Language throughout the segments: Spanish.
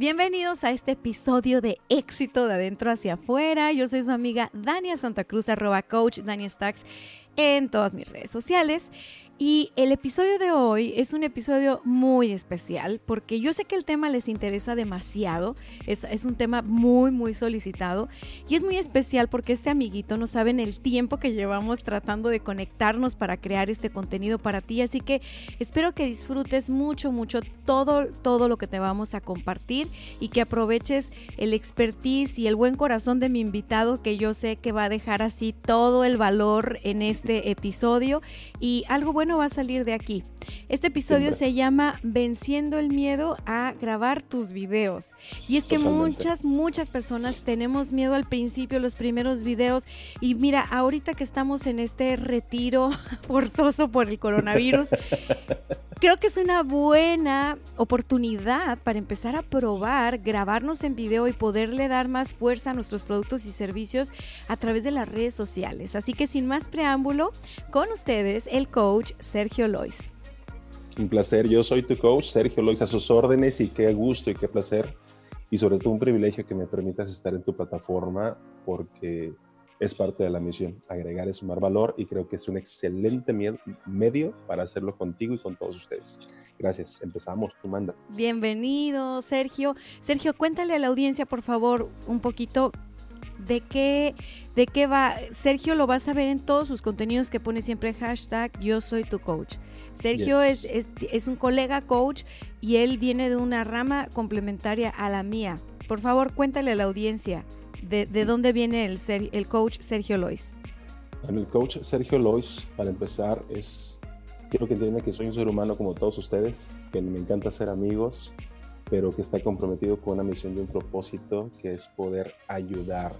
Bienvenidos a este episodio de éxito de adentro hacia afuera. Yo soy su amiga Dania Santa Cruz, arroba coach Dania Stacks en todas mis redes sociales. Y el episodio de hoy es un episodio muy especial porque yo sé que el tema les interesa demasiado, es, es, un tema muy, muy solicitado y es muy especial porque este amiguito no saben el tiempo que llevamos tratando de conectarnos para crear este contenido para ti, así que espero que disfrutes mucho, mucho todo, todo lo que te vamos a compartir y que aproveches el expertise y el buen corazón de mi invitado que yo sé que va a dejar así todo el valor en este episodio. Y algo bueno va a salir de aquí. Este episodio se llama Venciendo el miedo a grabar tus videos. Y es que muchas, muchas personas tenemos miedo al principio, los primeros videos. Y mira, ahorita que estamos en este retiro forzoso por el coronavirus, creo que es una buena oportunidad para empezar a probar, grabarnos en video y poderle dar más fuerza a nuestros productos y servicios a través de las redes sociales. Así que sin más preámbulo, con ustedes el coach Sergio Lois. Un placer, yo soy tu coach, Sergio Lois, a sus órdenes y qué gusto y qué placer y sobre todo un privilegio que me permitas estar en tu plataforma porque es parte de la misión, agregar y sumar valor y creo que es un excelente medio para hacerlo contigo y con todos ustedes. Gracias, empezamos, tú manda. Bienvenido, Sergio. Sergio, cuéntale a la audiencia, por favor, un poquito de qué, de qué va. Sergio lo vas a ver en todos sus contenidos que pone siempre hashtag yo soy tu coach. Sergio es, es, un colega coach y él viene de una rama complementaria a la mía. Por favor, cuéntale a la audiencia de, de dónde viene el, el coach Sergio Lois. el coach Sergio Lois, para empezar, es quiero que entiendan que soy un ser humano como todos ustedes, que me encanta ser amigos, pero que está comprometido con una misión y un propósito que es poder ayudar.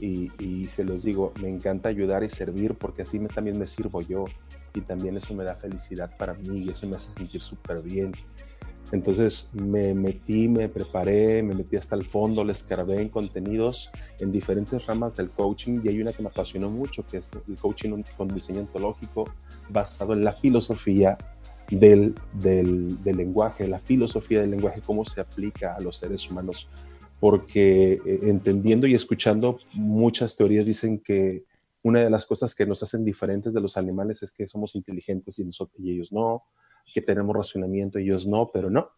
Y, se los digo, me encanta ayudar y servir porque así también me sirvo yo y también eso me da felicidad para mí y eso me hace sentir súper bien. Entonces me metí, me preparé, me metí hasta el fondo, le escarbé en contenidos en diferentes ramas del coaching y hay una que me apasionó mucho, que es el coaching con diseño ontológico basado en la filosofía del, del, lenguaje, la filosofía del lenguaje, cómo se aplica a los seres humanos. Porque eh, entendiendo y escuchando muchas teorías dicen que una de las cosas que nos hacen diferentes de los animales es que somos inteligentes y, nosotros, y ellos no, que tenemos racionamiento y ellos no, pero no.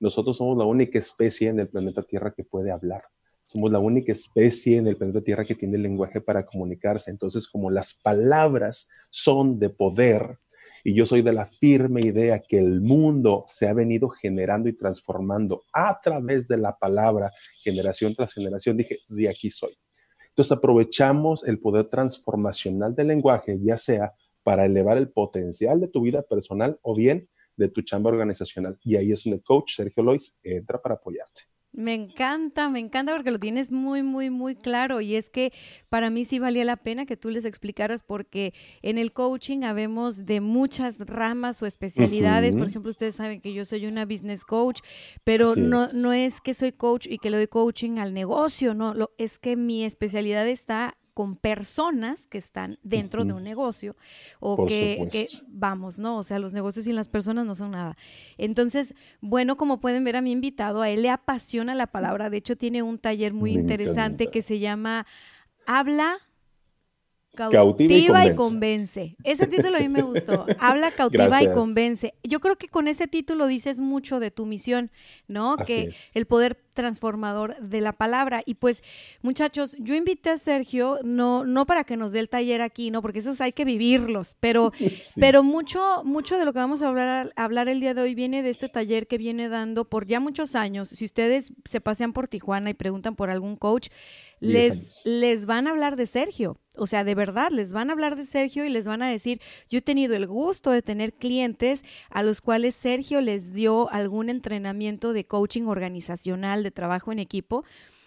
Nosotros somos la única especie en el planeta Tierra que puede hablar. Somos la única especie en el planeta Tierra que tiene lenguaje para comunicarse. Entonces, como las palabras son de poder, y yo soy de la firme idea que el mundo se ha venido generando y transformando a través de la palabra, generación tras generación. Dije, de aquí soy. Entonces aprovechamos el poder transformacional del lenguaje, ya sea para elevar el potencial de tu vida personal o bien de tu chamba organizacional. Y ahí es donde el coach Sergio Lois entra para apoyarte. Me encanta, me encanta porque lo tienes muy, muy, muy claro. Y es que para mí sí valía la pena que tú les explicaras porque en el coaching habemos de muchas ramas o especialidades. Por ejemplo, ustedes saben que yo soy una business coach, pero no, no es que soy coach y que le doy coaching al negocio, no, lo, es que mi especialidad está con personas que están dentro de un negocio o que, vamos, ¿no? O sea, los negocios sin las personas no son nada. Entonces, bueno, como pueden ver a mi invitado, a él le apasiona la palabra. De hecho, tiene un taller muy interesante que se llama Habla Cautiva, y, convence. Ese título a mí me gustó. Habla, cautiva y convence. Yo creo que con ese título dices mucho de tu misión, ¿no? que el poder transformador de la palabra. Y pues, muchachos, yo invité a Sergio, no, no para que nos dé el taller aquí, ¿no? Porque esos hay que vivirlos, pero, pero mucho, mucho de lo que vamos a hablar, hablar el día de hoy viene de este taller que viene dando por ya muchos años. Si ustedes se pasean por Tijuana y preguntan por algún coach, les, les van a hablar de Sergio. O sea, de verdad, les van a hablar de Sergio y les van a decir, yo he tenido el gusto de tener clientes a los cuales Sergio les dio algún entrenamiento de coaching organizacional, de trabajo en equipo.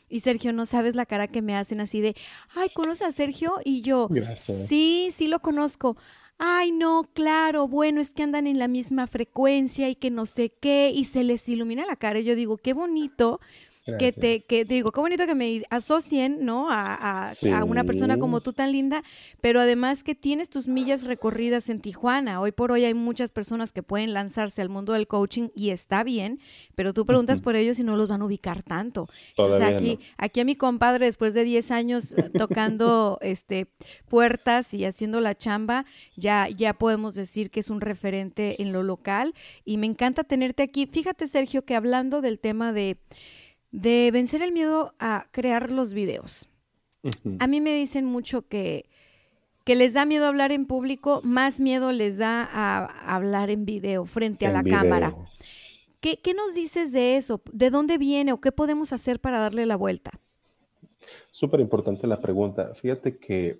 Y Sergio, no sabes la cara que me hacen así de, ay, ¿conoces a Sergio? Y yo, sí, sí lo conozco. Ay, no, claro, bueno, es que andan en la misma frecuencia y que no sé qué, y se les ilumina la cara. Y yo digo, qué bonito que te, que digo, qué bonito que me asocien, ¿no? A, a, una persona como tú tan linda, pero además que tienes tus millas recorridas en Tijuana. Hoy por hoy hay muchas personas que pueden lanzarse al mundo del coaching y está bien, pero tú preguntas por ellos y no los van a ubicar tanto. o sea, aquí, aquí a mi compadre, después de 10 años eh, tocando este puertas y haciendo la chamba, ya, ya podemos decir que es un referente en lo local y me encanta tenerte aquí. Fíjate, Sergio, que hablando del tema de de vencer el miedo a crear los videos. A mí me dicen mucho que, que les da miedo hablar en público, más miedo les da a, hablar en video, frente a la cámara. ¿Qué, nos dices de eso? ¿De dónde viene o qué podemos hacer para darle la vuelta? Súper importante la pregunta. Fíjate que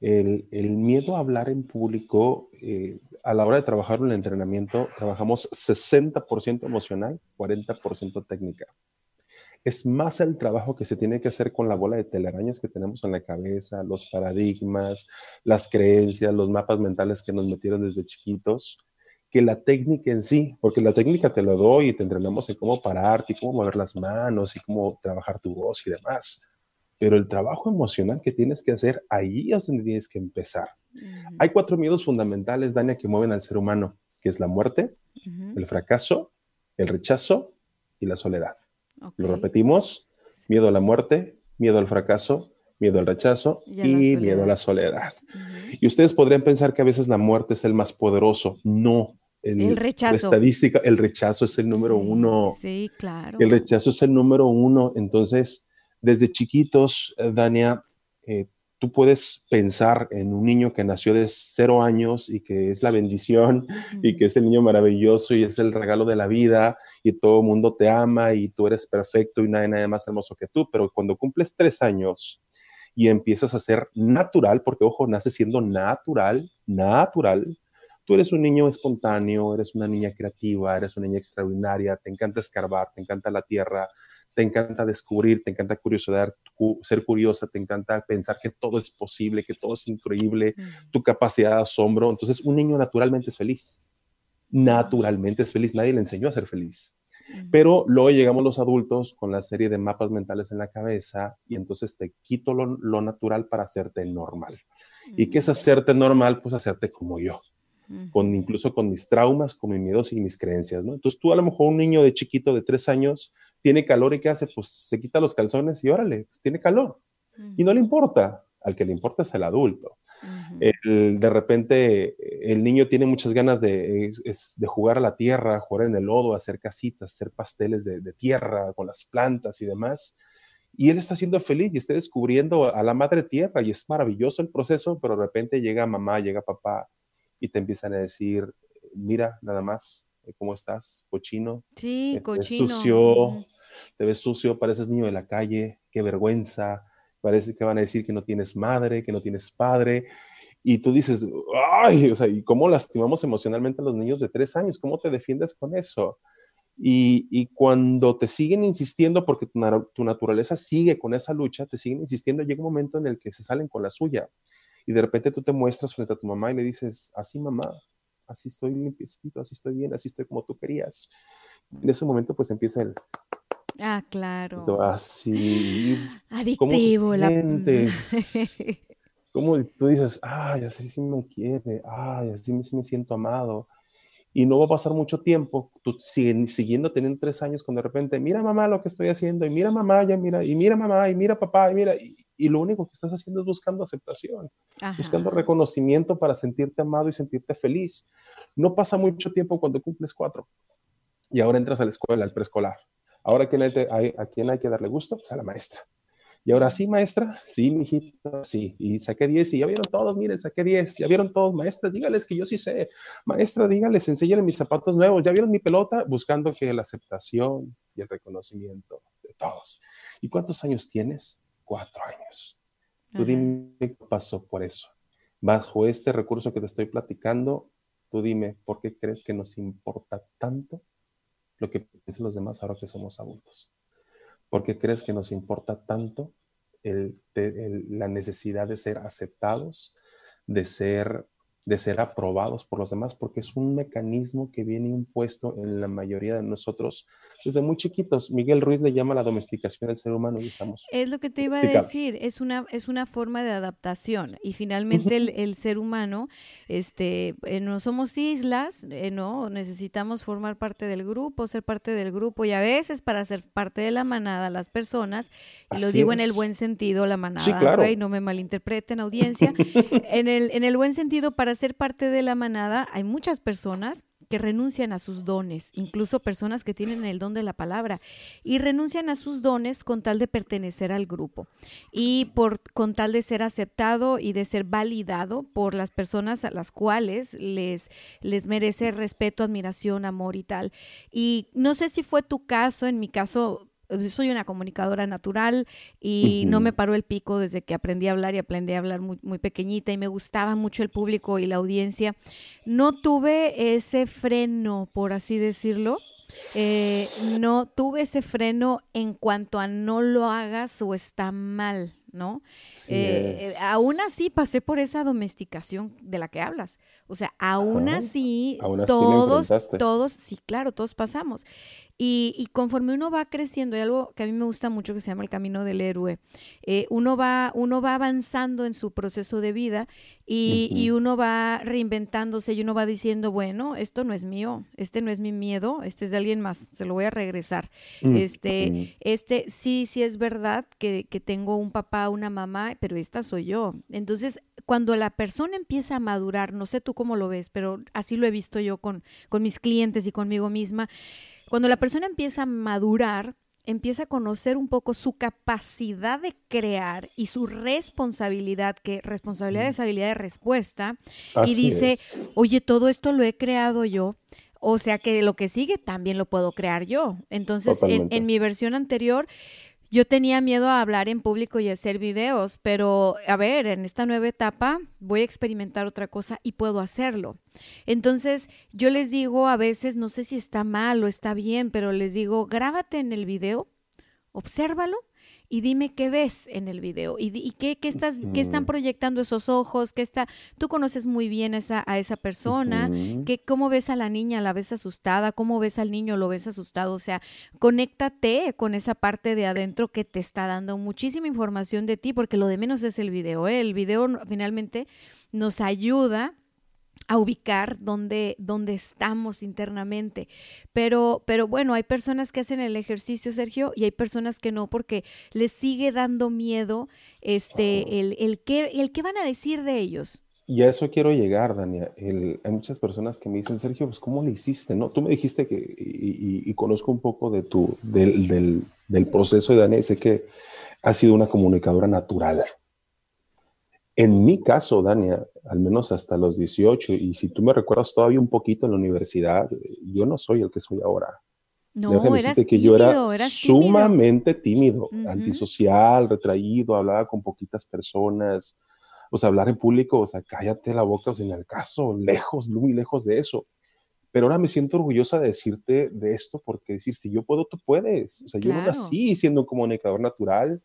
el, miedo a hablar en público, eh, a la hora de trabajar en el entrenamiento, trabajamos 60% emocional, 40% técnica es más el trabajo que se tiene que hacer con la bola de telarañas que tenemos en la cabeza, los paradigmas, las creencias, los mapas mentales que nos metieron desde chiquitos, que la técnica en sí, porque la técnica te lo doy y te entrenamos en cómo pararte y cómo mover las manos y cómo trabajar tu voz y demás. Pero el trabajo emocional que tienes que hacer, ahí es donde tienes que empezar. Hay cuatro miedos fundamentales, Dania, que mueven al ser humano, que es la muerte, el fracaso, el rechazo y la soledad. Lo repetimos, miedo a la muerte, miedo al fracaso, miedo al rechazo y, miedo a la soledad. Y ustedes podrían pensar que a veces la muerte es el más poderoso. No. El, rechazo. La estadística, el rechazo es el número uno. Sí, claro. El rechazo es el número uno. Entonces, desde chiquitos, eh, Dania, eh, tú puedes pensar en un niño que nació de cero años y que es la bendición y que es el niño maravilloso y es el regalo de la vida y todo el mundo te ama y tú eres perfecto y nadie, nadie más hermoso que tú, pero cuando cumples tres años y empiezas a ser natural, porque ojo, naces siendo natural, natural, tú eres un niño espontáneo, eres una niña creativa, eres una niña extraordinaria, te encanta escarbar, te encanta la tierra, te encanta descubrir, te encanta curiosidad, ser curiosa, te encanta pensar que todo es posible, que todo es increíble, tu capacidad de asombro. Entonces, un niño naturalmente es feliz. Naturalmente es feliz. Nadie le enseñó a ser feliz. Pero luego llegamos los adultos con la serie de mapas mentales en la cabeza y entonces te quito lo, natural para hacerte normal. ¿Y qué es hacerte normal? Pues hacerte como yo con incluso con mis traumas, con mis miedos y mis creencias, ¿no? Entonces tú a lo mejor un niño de chiquito de tres años tiene calor y ¿qué hace? Pues se quita los calzones y órale, pues, tiene calor. Y no le importa, al que le importa es el adulto. de repente el niño tiene muchas ganas de, de, jugar a la tierra, jugar en el lodo, hacer casitas, hacer pasteles de, de, tierra con las plantas y demás. Y él está siendo feliz y está descubriendo a la madre tierra y es maravilloso el proceso, pero de repente llega mamá, llega papá y te empiezan a decir, mira, nada más, ¿cómo estás? Cochino. Sí, te cochino. Ves sucio, te ves sucio, pareces niño de la calle, qué vergüenza. Parece que van a decir que no tienes madre, que no tienes padre. Y tú dices, ay, o sea, ¿y cómo lastimamos emocionalmente a los niños de tres años? ¿Cómo te defiendes con eso? Y, y cuando te siguen insistiendo, porque tu, tu, naturaleza sigue con esa lucha, te siguen insistiendo, llega un momento en el que se salen con la suya y de repente tú te muestras frente a tu mamá y le dices, así mamá, así estoy limpiecito, así estoy bien, así estoy como tú querías. En ese momento pues empieza el... Ah, claro. Así. Adictivo. la... ¿Cómo tú dices, ay, así sí me quiere, ay, así sí me siento amado? y no va a pasar mucho tiempo, tú siguiendo teniendo tres años, cuando de repente, mira mamá lo que estoy haciendo, y mira mamá, ya mira, y mira mamá, y mira papá, y mira, y, lo único que estás haciendo es buscando aceptación, buscando reconocimiento para sentirte amado y sentirte feliz. No pasa mucho tiempo cuando cumples cuatro y ahora entras a la escuela, al preescolar. Ahora, ¿a quién hay, ¿a quién hay que darle gusto? Pues a la maestra. Y ahora sí, maestra, sí, mijito, sí. Y saqué 10 y ya vieron todos, miren, saqué 10. Ya vieron todos, maestras, dígales que yo sí sé. Maestra, dígales, enséñale mis zapatos nuevos. Ya vieron mi pelota, buscando que la aceptación y el reconocimiento de todos. ¿Y cuántos años tienes? Cuatro años. Tú dime qué pasó por eso. Bajo este recurso que te estoy platicando, tú dime, ¿por qué crees que nos importa tanto lo que piensan los demás ahora que somos adultos? ¿Por qué crees que nos importa tanto la necesidad de ser aceptados, de ser de ser aprobados por los demás, porque es un mecanismo que viene impuesto en la mayoría de nosotros desde muy chiquitos. Miguel Ruiz le llama la domesticación del ser humano y estamos. Es lo que te iba a decir, es una, es una forma de adaptación y finalmente el, ser humano, este, eh, no somos islas, eh, no, necesitamos formar parte del grupo, ser parte del grupo y a veces para ser parte de la manada, las personas, y lo digo en el buen sentido, la manada, no me malinterpreten audiencia, en, el, en el buen sentido para ser parte de la manada hay muchas personas que renuncian a sus dones, incluso personas que tienen el don de la palabra, y renuncian a sus dones con tal de pertenecer al grupo y por con tal de ser aceptado y de ser validado por las personas a las cuales les les merece respeto, admiración, amor y tal. Y no sé si fue tu caso, en mi caso soy una comunicadora natural y no me paró el pico desde que aprendí a hablar y aprendí a hablar muy, muy pequeñita y me gustaba mucho el público y la audiencia. No tuve ese freno, por así decirlo. Eh, no tuve ese freno en cuanto a no lo hagas o está mal, ¿no? Eh, aún así pasé por esa domesticación de la que hablas. O sea, aún así, todos, todos, sí, claro, todos pasamos. Y, conforme uno va creciendo, hay algo que a mí me gusta mucho que se llama el camino del héroe. Eh, uno, va, uno va avanzando en su proceso de vida y, uno va reinventándose y uno va diciendo, bueno, esto no es mío, este no es mi miedo, este es de alguien más, se lo voy a regresar. Mm, este, este, sí, sí es verdad que, que tengo un papá, una mamá, pero esta soy yo. Entonces, cuando la persona empieza a madurar, no sé tú cómo lo ves, pero así lo he visto yo con, con mis clientes y conmigo misma cuando la persona empieza a madurar, empieza a conocer un poco su capacidad de crear y su responsabilidad, que responsabilidad es habilidad de respuesta, y dice, oye, todo esto lo he creado yo. O sea que lo que sigue también lo puedo crear yo. Entonces, en, en, mi versión anterior, yo tenía miedo a hablar en público y hacer videos, pero a ver, en esta nueva etapa voy a experimentar otra cosa y puedo hacerlo. Entonces, yo les digo a veces, no sé si está mal o está bien, pero les digo, grábate en el video, obsérvalo y dime qué ves en el video y, qué, qué, estás, qué están proyectando esos ojos, qué está, tú conoces muy bien a esa, a esa persona, que, cómo ves a la niña, la ves asustada, cómo ves al niño, lo ves asustado, o sea, conéctate con esa parte de adentro que te está dando muchísima información de ti, porque lo de menos es el video, ¿eh? el video finalmente nos ayuda a ubicar dónde, dónde estamos internamente. Pero, pero bueno, hay personas que hacen el ejercicio, Sergio, y hay personas que no, porque les sigue dando miedo este, el, el, qué, el qué van a decir de ellos. Y a eso quiero llegar, Dania. hay muchas personas que me dicen, Sergio, pues ¿cómo le hiciste? ¿No? Tú me dijiste que, y, conozco un poco de tu, del, del, del proceso de Dania, y sé que has sido una comunicadora natural. En mi caso, Dania, al menos hasta los 18, y si tú me recuerdas todavía un poquito en la universidad, yo no soy el que soy ahora. No, eras que tímido, yo era sumamente tímido, antisocial, retraído, hablaba con poquitas personas. O sea, hablar en público, o sea, cállate la boca, o sea, en el caso, lejos, muy lejos de eso. Pero ahora me siento orgullosa de decirte de esto, porque decir, si yo puedo, tú puedes. O sea, yo no nací siendo un comunicador natural,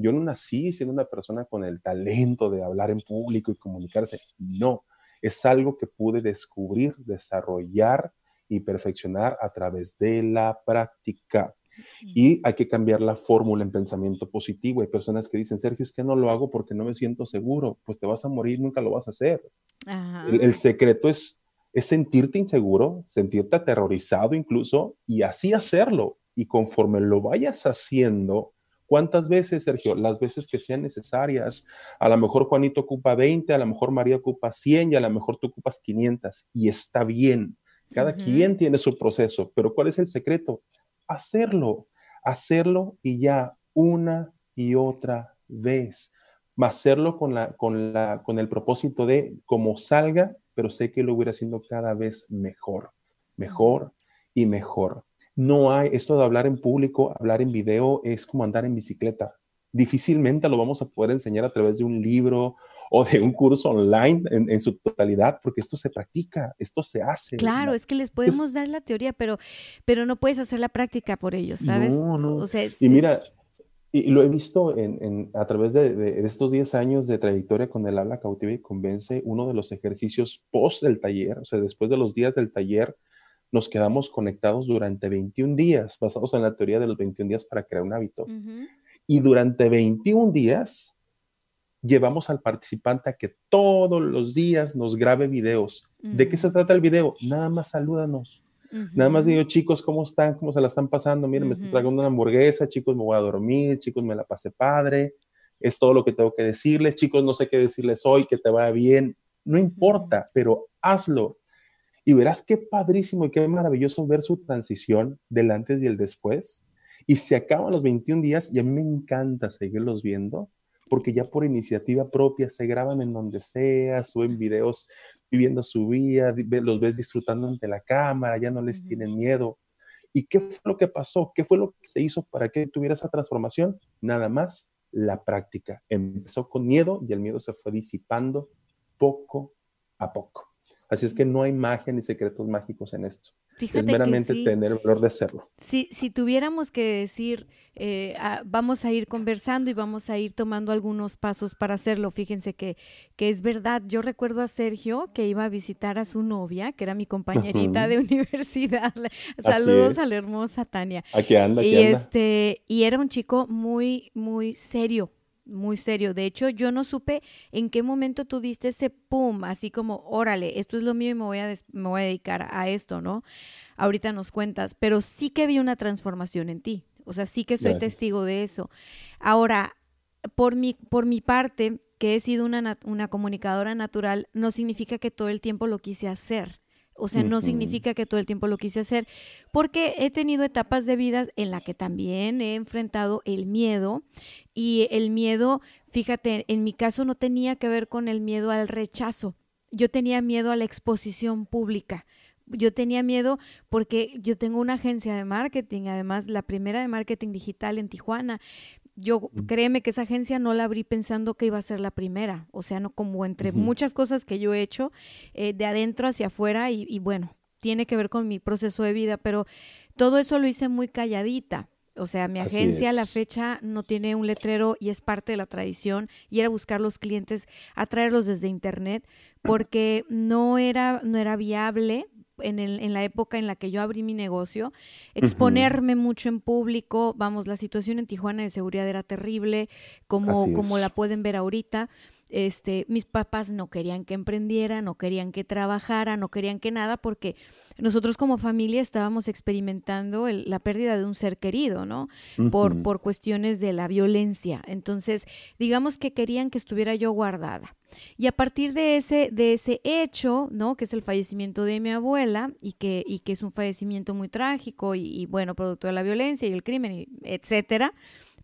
yo no nací siendo una persona con el talento de hablar en público y comunicarse. No, es algo que pude descubrir, desarrollar y perfeccionar a través de la práctica. Y hay que cambiar la fórmula en pensamiento positivo. Hay personas que dicen, Sergio, es que no lo hago porque no me siento seguro. Pues te vas a morir, nunca lo vas a hacer. El, secreto es, es sentirte inseguro, sentirte aterrorizado incluso, y así hacerlo. Y conforme lo vayas haciendo, ¿Cuántas veces, Sergio? Las veces que sean necesarias. A lo mejor Juanito ocupa 20, a lo mejor María ocupa 100 y a lo mejor tú ocupas 500 y está bien. Cada quien tiene su proceso, pero ¿cuál es el secreto? Hacerlo, hacerlo y ya una y otra vez, hacerlo con, la, con, la, con el propósito de como salga, pero sé que lo voy haciendo cada vez mejor, mejor y mejor. No hay esto de hablar en público, hablar en video es como andar en bicicleta. Difícilmente lo vamos a poder enseñar a través de un libro o de un curso online en, su totalidad, porque esto se practica, esto se hace. Claro, es que les podemos dar la teoría, pero, pero no puedes hacer la práctica por ellos, ¿sabes? No, no. y mira, y lo he visto en, a través de, estos 10 años de trayectoria con el habla cautiva y convence, uno de los ejercicios post del taller, o sea, después de los días del taller, nos quedamos conectados durante 21 días, basados en la teoría de los 21 días para crear un hábito. Y durante 21 días llevamos al participante a que todos los días nos grabe videos. ¿De qué se mm. trata el video? Nada más salúdanos. Nada más digo, chicos, ¿cómo están? ¿Cómo se la están pasando? Miren, me estoy tragando una hamburguesa, chicos, me voy a dormir, chicos, me la pasé padre. Es todo lo que tengo que decirles, chicos, no sé qué decirles hoy, que te vaya bien. No importa, pero hazlo. Y verás qué padrísimo y qué maravilloso ver su transición del antes y el después. Y se acaban los 21 días y a mí me encanta seguirlos viendo porque ya por iniciativa propia se graban en donde sea, suben videos viviendo su vida, los ves disfrutando ante la cámara, ya no les tienen miedo. ¿Y qué fue lo que pasó? ¿Qué fue lo que se hizo para que tuviera esa transformación? Nada más la práctica. Empezó con miedo y el miedo se fue disipando poco a poco. Así es que no hay magia ni secretos mágicos en esto. es meramente tener el valor de hacerlo. Si, si tuviéramos que decir, eh, ah, vamos a ir conversando y vamos a ir tomando algunos pasos para hacerlo, fíjense que, que es verdad. Yo recuerdo a Sergio que iba a visitar a su novia, que era mi compañerita de universidad. Saludos a la hermosa Tania. Aquí anda, aquí y Este, y era un chico muy, muy serio, muy serio. De hecho, yo no supe en qué momento tú diste ese pum, así como, órale, esto es lo mío y me voy a, me voy a dedicar a esto, ¿no? Ahorita nos cuentas, pero sí que vi una transformación en ti. O sea, sí que soy testigo de eso. Ahora, por mi, por mi parte, que he sido una, una comunicadora natural, no significa que todo el tiempo lo quise hacer. O sea, no significa que todo el tiempo lo quise hacer, porque he tenido etapas de vida en la que también he enfrentado el miedo y el miedo, fíjate, en mi caso no tenía que ver con el miedo al rechazo, yo tenía miedo a la exposición pública. Yo tenía miedo porque yo tengo una agencia de marketing, además la primera de marketing digital en Tijuana yo créeme que esa agencia no la abrí pensando que iba a ser la primera, o sea, no como entre muchas cosas que yo he hecho eh, de adentro hacia afuera y, bueno, tiene que ver con mi proceso de vida, pero todo eso lo hice muy calladita. O sea, mi agencia a la fecha no tiene un letrero y es parte de la tradición y era buscar los clientes, atraerlos desde internet porque no era no era viable en, el, en, la época en la que yo abrí mi negocio, exponerme mucho en público, vamos, la situación en Tijuana de seguridad era terrible, como, como la pueden ver ahorita. Este, mis papás no querían que emprendiera, no querían que trabajara, no querían que nada, porque nosotros como familia estábamos experimentando la pérdida de un ser querido, ¿no? por, por cuestiones de la violencia. Entonces, digamos que querían que estuviera yo guardada. Y a partir de ese, de ese hecho, ¿no? Que es el fallecimiento de mi abuela y que, y que es un fallecimiento muy trágico y, y bueno, producto de la violencia y el crimen, etcétera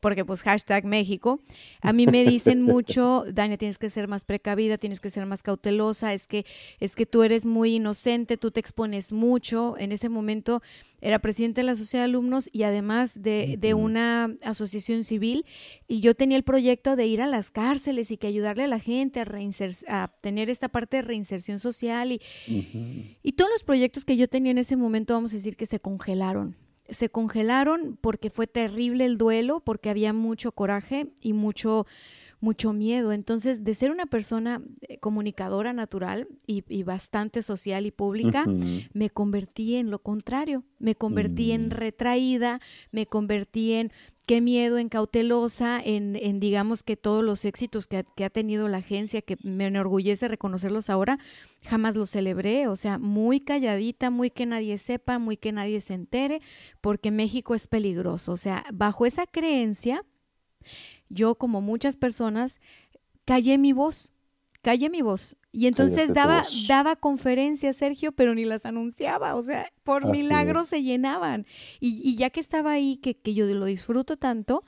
porque pues hashtag México, a mí me dicen mucho, Dania, tienes que ser más precavida, tienes que ser más cautelosa, es que, es que tú eres muy inocente, tú te expones mucho. En ese momento era presidente de la sociedad de alumnos y además de, de una asociación civil y yo tenía el proyecto de ir a las cárceles y que ayudarle a la gente a, a tener esta parte de reinserción social y, y todos los proyectos que yo tenía en ese momento, vamos a decir que se congelaron se congelaron porque fue terrible el duelo, porque había mucho coraje y mucho, mucho miedo. Entonces, de ser una persona eh, comunicadora natural y, bastante social y pública, me convertí en lo contrario. Me convertí en mm. retraída, me convertí en qué miedo, en cautelosa, en, digamos que todos los éxitos que ha, tenido la agencia, que me enorgullece reconocerlos ahora, jamás los celebré, o sea, muy calladita, muy que nadie sepa, muy que nadie se entere, porque México es peligroso. O sea, bajo esa creencia, yo como muchas personas, callé mi voz, callé mi voz Y entonces daba, daba conferencias, Sergio, pero ni las anunciaba. O sea, por milagro se llenaban. Y, ya que estaba ahí, que, que yo lo disfruto tanto,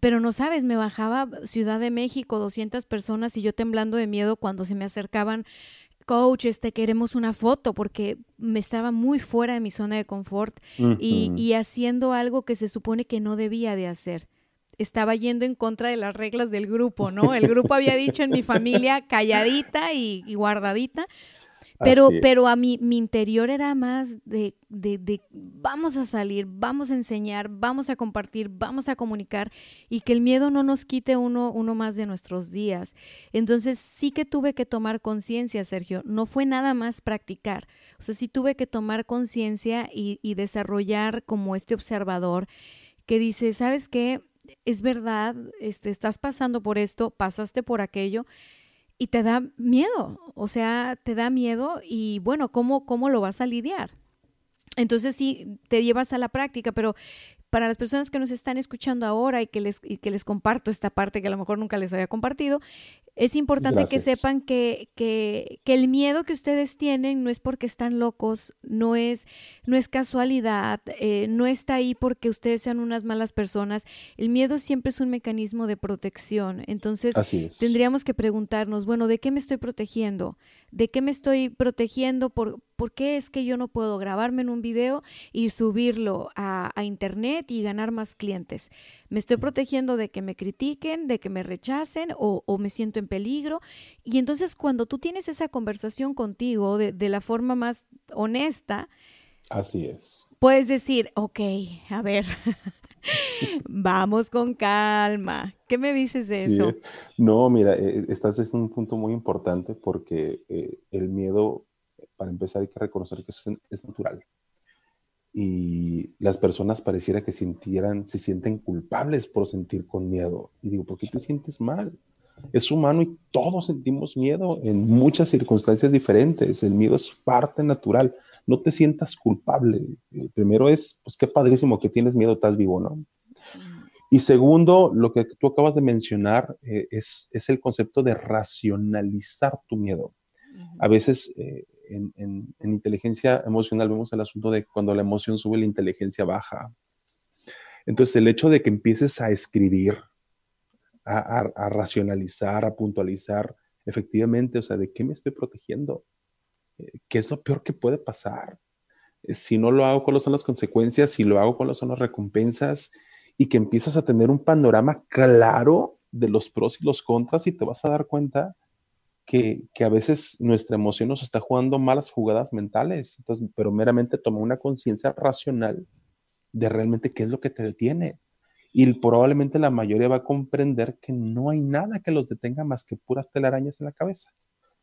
pero no sabes, me bajaba Ciudad de México, 200 personas y yo temblando de miedo cuando se me acercaban coach, este, queremos una foto, porque me estaba muy fuera de mi zona de confort y, y, haciendo algo que se supone que no debía de hacer estaba yendo en contra de las reglas del grupo, ¿no? El grupo había dicho en mi familia calladita y, guardadita, pero, pero a mí mi interior era más de, de, de, vamos a salir, vamos a enseñar, vamos a compartir, vamos a comunicar y que el miedo no nos quite uno, uno más de nuestros días. Entonces sí que tuve que tomar conciencia, Sergio, no fue nada más practicar, o sea, sí tuve que tomar conciencia y, y desarrollar como este observador que dice, ¿sabes qué? Es verdad, este, estás pasando por esto, pasaste por aquello y te da miedo, o sea, te da miedo y bueno, ¿cómo, cómo lo vas a lidiar? Entonces sí, te llevas a la práctica, pero para las personas que nos están escuchando ahora y que les, y que les comparto esta parte que a lo mejor nunca les había compartido, es importante que sepan que, que, que, el miedo que ustedes tienen no es porque están locos, no es, no es casualidad, eh, no está ahí porque ustedes sean unas malas personas. El miedo siempre es un mecanismo de protección. Entonces, tendríamos que preguntarnos, bueno, ¿de qué me estoy protegiendo? ¿De qué me estoy protegiendo? ¿Por, ¿por qué es que yo no puedo grabarme en un video y subirlo a, a internet y ganar más clientes? ¿Me estoy protegiendo de que me critiquen, de que me rechacen o, o me siento en peligro. Y entonces cuando tú tienes esa conversación contigo de, de la forma más honesta, así es. Puedes decir, ok, a ver, vamos con calma. ¿Qué me dices de eso? No, mira, eh, estás en un punto muy importante porque eh, el miedo, para empezar, hay que reconocer que es, es natural y las personas pareciera que sintieran, se sienten culpables por sentir con miedo. Y digo, ¿por qué te sientes mal? es humano y todos sentimos miedo en muchas circunstancias diferentes. El miedo es parte natural. No te sientas culpable. Eh, primero es, pues qué padrísimo que tienes miedo, estás vivo, ¿no? Y segundo, lo que tú acabas de mencionar eh, es, es, el concepto de racionalizar tu miedo. A veces eh, en, en, en, inteligencia emocional vemos el asunto de cuando la emoción sube, la inteligencia baja. Entonces, el hecho de que empieces a escribir, a, racionalizar, a puntualizar efectivamente, o sea, ¿de qué me estoy protegiendo? ¿Qué es lo peor que puede pasar? Eh, si no lo hago, ¿cuáles son las consecuencias? Si lo hago, ¿cuáles son las recompensas? Y que empiezas a tener un panorama claro de los pros y los contras y te vas a dar cuenta que, que, a veces nuestra emoción nos está jugando malas jugadas mentales, entonces, pero meramente toma una conciencia racional de realmente qué es lo que te detiene y probablemente la mayoría va a comprender que no hay nada que los detenga más que puras telarañas en la cabeza.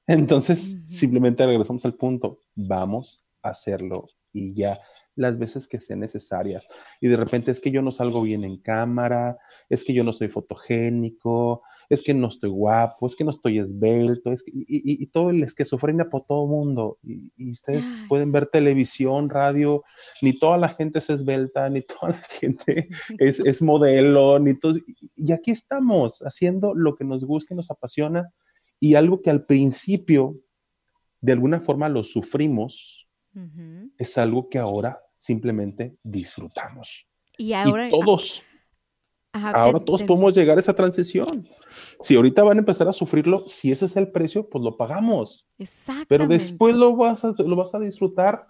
Entonces, simplemente regresamos al punto, vamos a hacerlo y ya las veces que sea necesaria. Y de repente es que yo no salgo bien en cámara, es que yo no soy fotogénico, es que no estoy guapo, es que no estoy esbelto, es y, todo el esquizofrenia por todo mundo. Y, ustedes pueden ver televisión, radio, ni toda la gente es esbelta, ni toda la gente es, es modelo, ni todo. Y aquí estamos haciendo lo que nos gusta y nos apasiona y algo que al principio de alguna forma lo sufrimos, es algo que ahora simplemente disfrutamos. Y ahora todos, ahora todos podemos llegar a esa transición. Si ahorita van a empezar a sufrirlo, si ese es el precio, pues lo pagamos. Pero después lo vas lo vas a disfrutar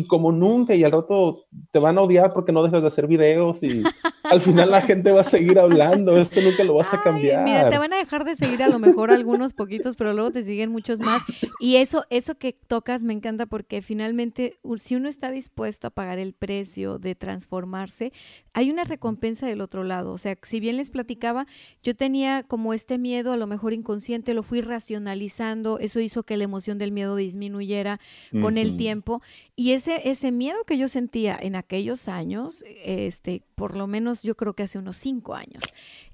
y como nunca y al rato te van a odiar porque no dejas de hacer videos y al final la gente va a seguir hablando, esto nunca lo vas a cambiar. Mira, te van a dejar de seguir a lo mejor algunos poquitos, pero luego te siguen muchos más. Y eso eso que tocas me encanta porque finalmente si uno está dispuesto a pagar el precio de transformarse, hay una recompensa del otro lado, o sea, si bien les platicaba, yo tenía como este miedo a lo mejor inconsciente, lo fui racionalizando, eso hizo que la emoción del miedo disminuyera con el tiempo y ese, ese miedo que yo sentía en aquellos años, este, por lo menos yo creo que hace unos cinco años,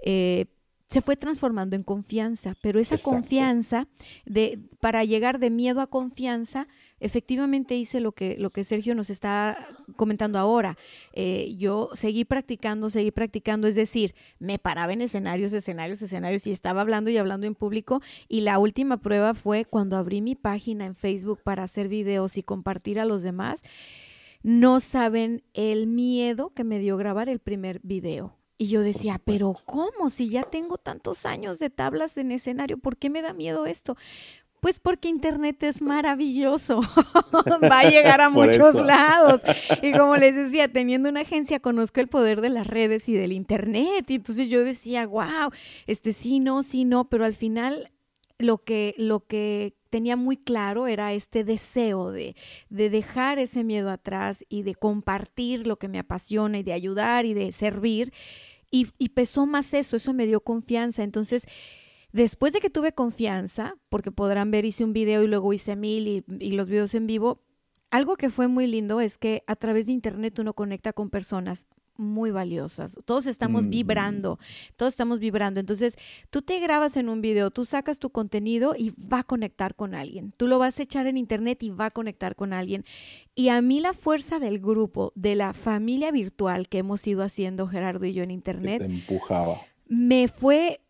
eh, se fue transformando en confianza, pero esa confianza, de, para llegar de miedo a confianza, efectivamente hice lo que, lo que Sergio nos está comentando ahora. Eh, yo seguí practicando, seguí practicando, es decir, me paraba en escenarios, escenarios, escenarios y estaba hablando y hablando en público. Y la última prueba fue cuando abrí mi página en Facebook para hacer videos y compartir a los demás. No saben el miedo que me dio grabar el primer video. Y yo decía, pero ¿cómo? Si ya tengo tantos años de tablas en escenario, ¿por qué me da miedo esto? Pues porque Internet es maravilloso, va a llegar a muchos lados. Y como les decía, teniendo una agencia, conozco el poder de las redes y del Internet. Y entonces yo decía, wow, este sí, no, sí, no, pero al final lo que, lo que tenía muy claro era este deseo de, de dejar ese miedo atrás y de compartir lo que me apasiona y de ayudar y de servir. Y, y pesó más eso, eso me dio confianza. Entonces, Después de que tuve confianza, porque podrán ver, hice un video y luego hice mil y, y, los videos en vivo, algo que fue muy lindo es que a través de Internet uno conecta con personas muy valiosas. Todos estamos vibrando, todos estamos vibrando. Entonces, tú te grabas en un video, tú sacas tu contenido y va a conectar con alguien. Tú lo vas a echar en internet y va a conectar con alguien. Y a mí la fuerza del grupo, de la familia virtual que hemos ido haciendo Gerardo y yo en internet, te empujaba me fue,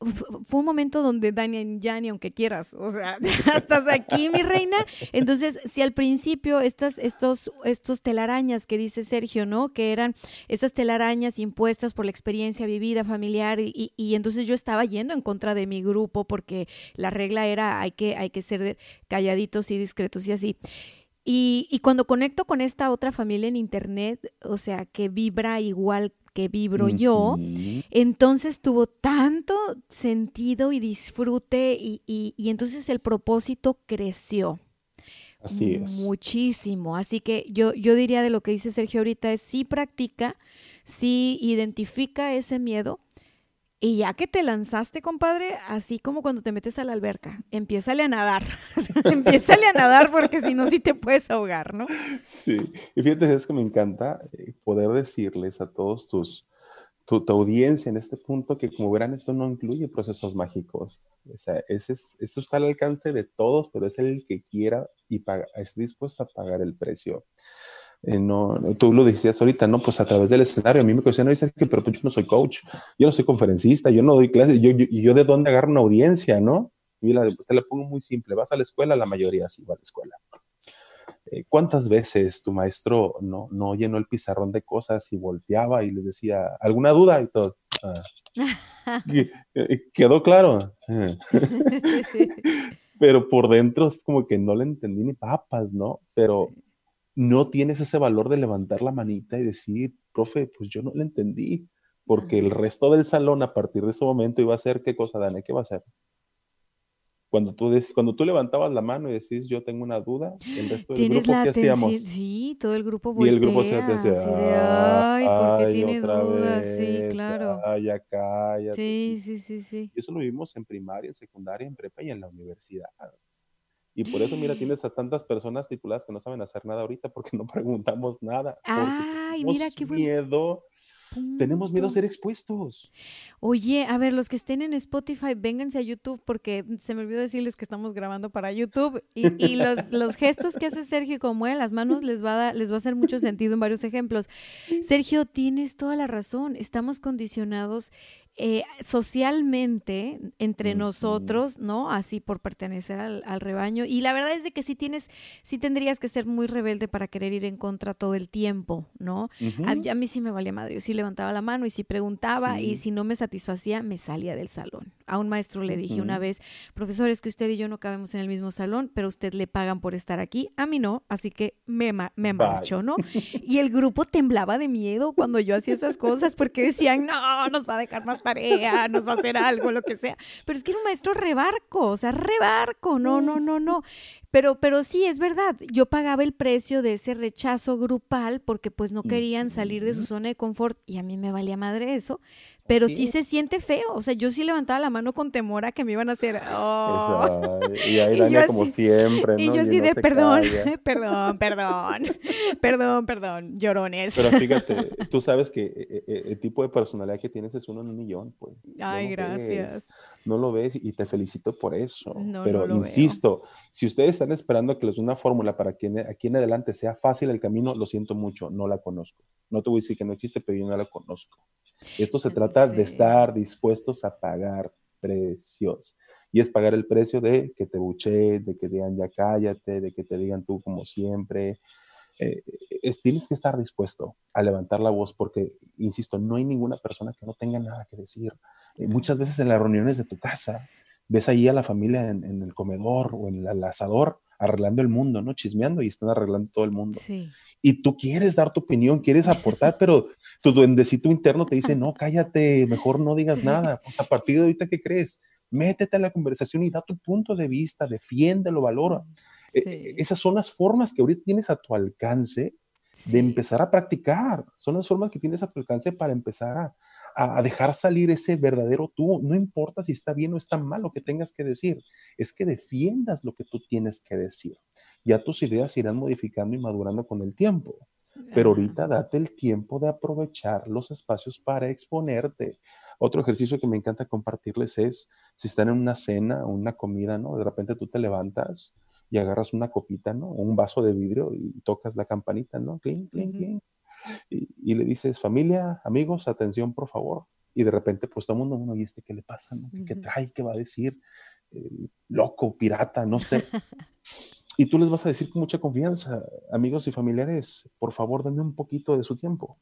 fue un momento donde Dani, ya ni aunque quieras, o sea, estás aquí, mi reina. Entonces, si al principio estas, estos, estos telarañas que dice Sergio, ¿no? Que eran estas telarañas impuestas por la experiencia vivida familiar y, y, entonces yo estaba yendo en contra de mi grupo porque la regla era hay que, hay que ser calladitos y discretos y así. Y, y cuando conecto con esta otra familia en internet, o sea, que vibra igual que vibro yo, entonces tuvo tanto sentido y disfrute y, y, entonces el propósito creció. Así es. Muchísimo. Así que yo, yo diría de lo que dice Sergio ahorita es sí practica, sí identifica ese miedo, y ya que te lanzaste, compadre, así como cuando te metes a la alberca, empiézale a nadar. empiézale a nadar porque si no, sí te puedes ahogar, ¿no? Sí, y fíjate, es que me encanta eh, poder decirles a todos tus, tu, audiencia en este punto que como verán, esto no incluye procesos mágicos. O sea, ese es, esto está al alcance de todos, pero es el que quiera y paga, esté dispuesto a pagar el precio. Eh, no, tú lo decías ahorita, ¿no? Pues a través del escenario, a mí me cuestionan, dice que, pero pues yo no soy coach, yo no soy conferencista, yo no doy clases, yo, y yo de dónde agarro una audiencia, ¿no? Y la, te la pongo muy simple, vas a la escuela, la mayoría sí va a la escuela. Eh, ¿Cuántas veces tu maestro no, no llenó el pizarrón de cosas y volteaba y les decía, ¿alguna duda? Y todo. Ah. quedó claro. Pero por dentro es como que no le entendí ni papas, ¿no? Pero no tienes ese valor de levantar la manita y decir, profe, pues yo no le entendí, porque el resto del salón a partir de ese momento iba a ser, ¿qué cosa, Dani? ¿Qué va a hacer? Cuando tú, cuando tú levantabas la mano y decís, yo tengo una duda, el resto del grupo, ¿qué hacíamos? Sí, todo el grupo voltea, Y el grupo se decía, ay, porque tiene dudas, sí, claro. Ay, ya cállate. Sí, sí, sí, sí. Y eso lo vimos en primaria, en secundaria, en prepa y en la universidad. Y por eso, mira, tienes a tantas personas tituladas que no saben hacer nada ahorita porque no preguntamos nada. Ay, mira qué miedo. Tenemos miedo a ser expuestos. Oye, a ver, los que estén en Spotify, vénganse a YouTube porque se me olvidó decirles que estamos grabando para YouTube y, y los, los, gestos que hace Sergio como él, las manos les va, a les va a hacer mucho sentido en varios ejemplos. Sergio, tienes toda la razón. Estamos condicionados eh, socialmente entre nosotros, ¿no? Así por pertenecer al, rebaño. Y la verdad es de que sí tienes, sí tendrías que ser muy rebelde para querer ir en contra todo el tiempo, ¿no? a, mí sí me valía madre, yo sí levantaba la mano y sí preguntaba y si no me satisfacía, me salía del salón. A un maestro le dije una vez, profesor, es que usted y yo no cabemos en el mismo salón, pero usted le pagan por estar aquí, a mí no, así que me, me marcho, ¿no? y el grupo temblaba de miedo cuando yo hacía esas cosas porque decían, no, nos va a dejar más tarea, nos va a hacer algo, lo que sea. Pero es que era un maestro rebarco, o sea, rebarco, no, no, no, no. Pero, pero sí, es verdad, yo pagaba el precio de ese rechazo grupal porque pues no querían salir de su zona de confort y a mí me valía madre eso pero sí. se siente feo. O sea, yo sí levantaba la mano con temor a que me iban a hacer. Oh. Y ahí Dania, como siempre. ¿no? Y yo sí de perdón, perdón, perdón, perdón, perdón, llorones. Pero fíjate, tú sabes que eh, eh, el tipo de personalidad que tienes es uno en un millón, pues. Ay, gracias. No lo ves y te felicito por eso. Pero insisto, si ustedes están esperando que les dé una fórmula para que aquí en adelante sea fácil el camino, lo siento mucho, no la conozco. No te voy a decir que no existe, pero yo no la conozco. Esto se trata de estar dispuestos a pagar precios. Y es pagar el precio de que te buche, de que digan ya cállate, de que te digan tú como siempre. Eh, tienes que estar dispuesto a levantar la voz porque, insisto, no hay ninguna persona que no tenga nada que decir. Eh, muchas veces en las reuniones de tu casa, ves ahí a la familia en, el comedor o en el asador arreglando el mundo, ¿no? Chismeando y están arreglando todo el mundo. Y tú quieres dar tu opinión, quieres aportar, pero tu duendecito interno te dice, no, cállate, mejor no digas nada. Pues a partir de ahorita, ¿qué crees? Métete a la conversación y da tu punto de vista, defiéndelo, valora. E, e, esas son las formas que ahorita tienes a tu alcance de empezar a practicar. Son las formas que tienes a tu alcance para empezar a, a, dejar salir ese verdadero tú. No importa si está bien o está mal lo que tengas que decir, es que defiendas lo que tú tienes que decir. Ya tus ideas se irán modificando y madurando con el tiempo. Pero ahorita date el tiempo de aprovechar los espacios para exponerte. Otro ejercicio que me encanta compartirles es si están en una cena o una comida, ¿no? De repente tú te levantas y agarras una copita, ¿no? O un vaso de vidrio y tocas la campanita, ¿no? Clink, clink, clink y, le dices, familia, amigos, atención, por favor. Y de repente, pues todo el mundo, bueno, ¿y este qué le pasa? ¿Qué, trae? ¿Qué va a decir? Eh, loco, pirata, no sé. y tú les vas a decir con mucha confianza, amigos y familiares, por favor, denme un poquito de su tiempo.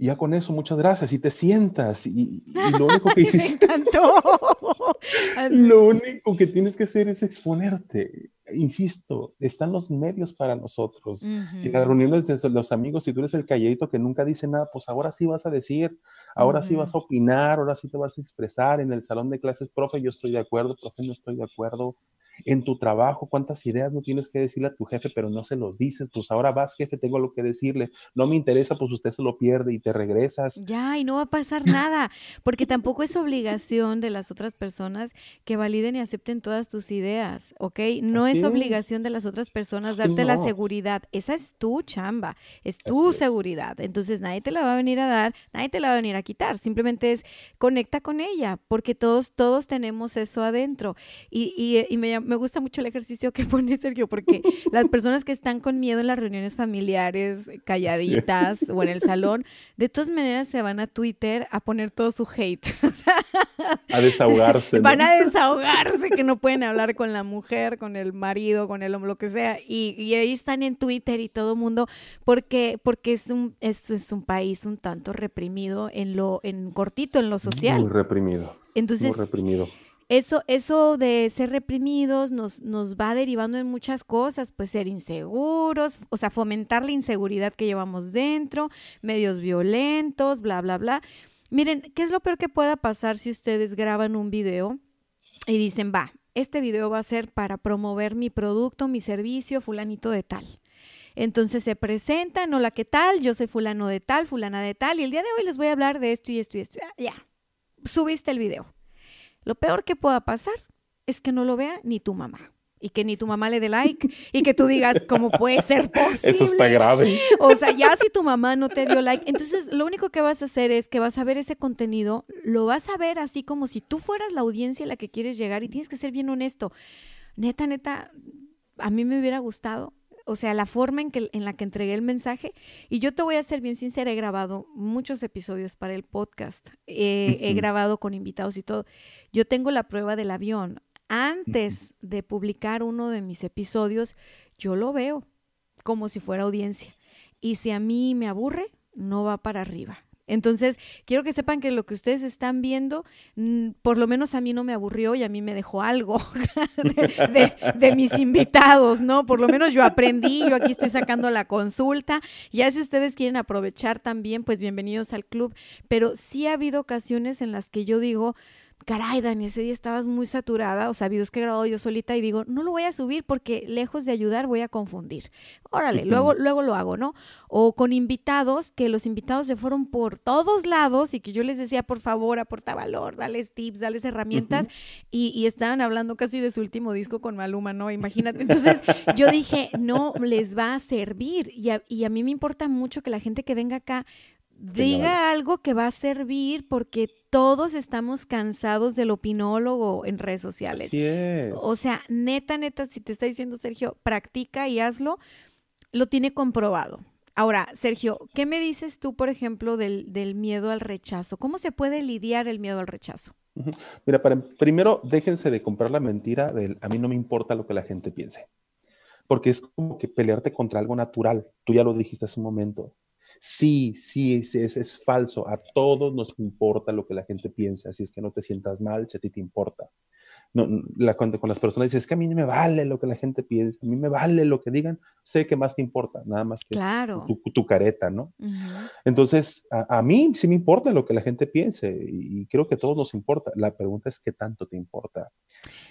Y ya con eso, muchas gracias. Y te sientas. Y, lo único que hiciste. Lo único que tienes que hacer es exponerte. Insisto, están los medios para nosotros. Y las reuniones de los amigos, si tú eres el calladito que nunca dice nada, pues ahora sí vas a decir, ahora sí vas a opinar, ahora sí te vas a expresar en el salón de clases, profe, yo estoy de acuerdo, profe, no estoy de acuerdo en tu trabajo, cuántas ideas no tienes que decirle a tu jefe, pero no se los dices, pues ahora vas, jefe, tengo lo que decirle, no me interesa, pues usted se lo pierde y te regresas. Ya, y no va a pasar nada, porque tampoco es obligación de las otras personas que validen y acepten todas tus ideas, ¿ok? No es obligación de las otras personas darte la seguridad, esa es tu chamba, es tu seguridad, entonces nadie te la va a venir a dar, nadie te la va a venir a quitar, simplemente es conecta con ella, porque todos, todos tenemos eso adentro. Y, y, y me, me gusta mucho el ejercicio que pone Sergio, porque las personas que están con miedo en las reuniones familiares, calladitas o en el salón, de todas maneras se van a Twitter a poner todo su hate. a desahogarse. Van a desahogarse, que no pueden hablar con la mujer, con el marido, con el hombre, lo que sea. Y, ahí están en Twitter y todo el mundo, porque, porque es un, es, es un país un tanto reprimido en lo, en cortito, en lo social. Muy reprimido. Entonces, muy reprimido eso, eso de ser reprimidos nos, nos va derivando en muchas cosas, pues ser inseguros, o sea, fomentar la inseguridad que llevamos dentro, medios violentos, bla, bla, bla. Miren, ¿qué es lo peor que pueda pasar si ustedes graban un video y dicen, va, este video va a ser para promover mi producto, mi servicio, fulanito de tal? Entonces se presentan, hola, ¿qué tal? Yo soy fulano de tal, fulana de tal, y el día de hoy les voy a hablar de esto y esto y esto. Ya, subiste el video. Lo peor que pueda pasar es que no lo vea ni tu mamá y que ni tu mamá le dé like y que tú digas, ¿cómo puede ser posible? Eso está grave. O sea, ya si tu mamá no te dio like, entonces lo único que vas a hacer es que vas a ver ese contenido, lo vas a ver así como si tú fueras la audiencia a la que quieres llegar y tienes que ser bien honesto. Neta, neta, a mí me hubiera gustado o sea, la forma en, que, en la que entregué el mensaje. Y yo te voy a ser bien sincera, he grabado muchos episodios para el podcast, he grabado con invitados y todo. Yo tengo la prueba del avión. Antes de publicar uno de mis episodios, yo lo veo como si fuera audiencia. Y si a mí me aburre, no va para arriba. Entonces, quiero que sepan que lo que ustedes están viendo, mm, por lo menos a mí no me aburrió y a mí me dejó algo de, mis invitados, ¿no? Por lo menos yo aprendí, yo aquí estoy sacando la consulta. Ya si ustedes quieren aprovechar también, pues bienvenidos al club. Pero sí ha habido ocasiones en las que yo digo, caray, Dani, ese día estabas muy saturada, o sea, videos que he grabado yo solita y digo, no lo voy a subir porque lejos de ayudar voy a confundir. Órale, luego, luego lo hago, ¿no? O con invitados, que los invitados se fueron por todos lados y que yo les decía, por favor, aporta valor, dales tips, dales herramientas, y, y, estaban hablando casi de su último disco con Maluma, ¿no? Imagínate. Entonces yo dije, no les va a servir. Y a, y a mí me importa mucho que la gente que venga acá diga algo que va a servir porque todos estamos cansados del opinólogo en redes sociales. Así es. O sea, neta, neta, si te está diciendo Sergio, practica y hazlo, lo tiene comprobado. Ahora, Sergio, ¿qué me dices tú, por ejemplo, del, del miedo al rechazo? ¿Cómo se puede lidiar el miedo al rechazo? Mira, para, primero déjense de comprar la mentira del a mí no me importa lo que la gente piense, porque es como que pelearte contra algo natural. Tú ya lo dijiste hace un momento. Sí, sí, es, es, es, falso. A todos nos importa lo que la gente piensa, así es que no te sientas mal si a ti te importa no, la, cuando con las personas dices, es que a mí no me vale lo que la gente piensa, a mí me vale lo que digan, sé que más te importa, nada más que claro. tu, tu, careta, ¿no? Entonces, a, a, mí sí me importa lo que la gente piense y, y, creo que a todos nos importa. La pregunta es qué tanto te importa.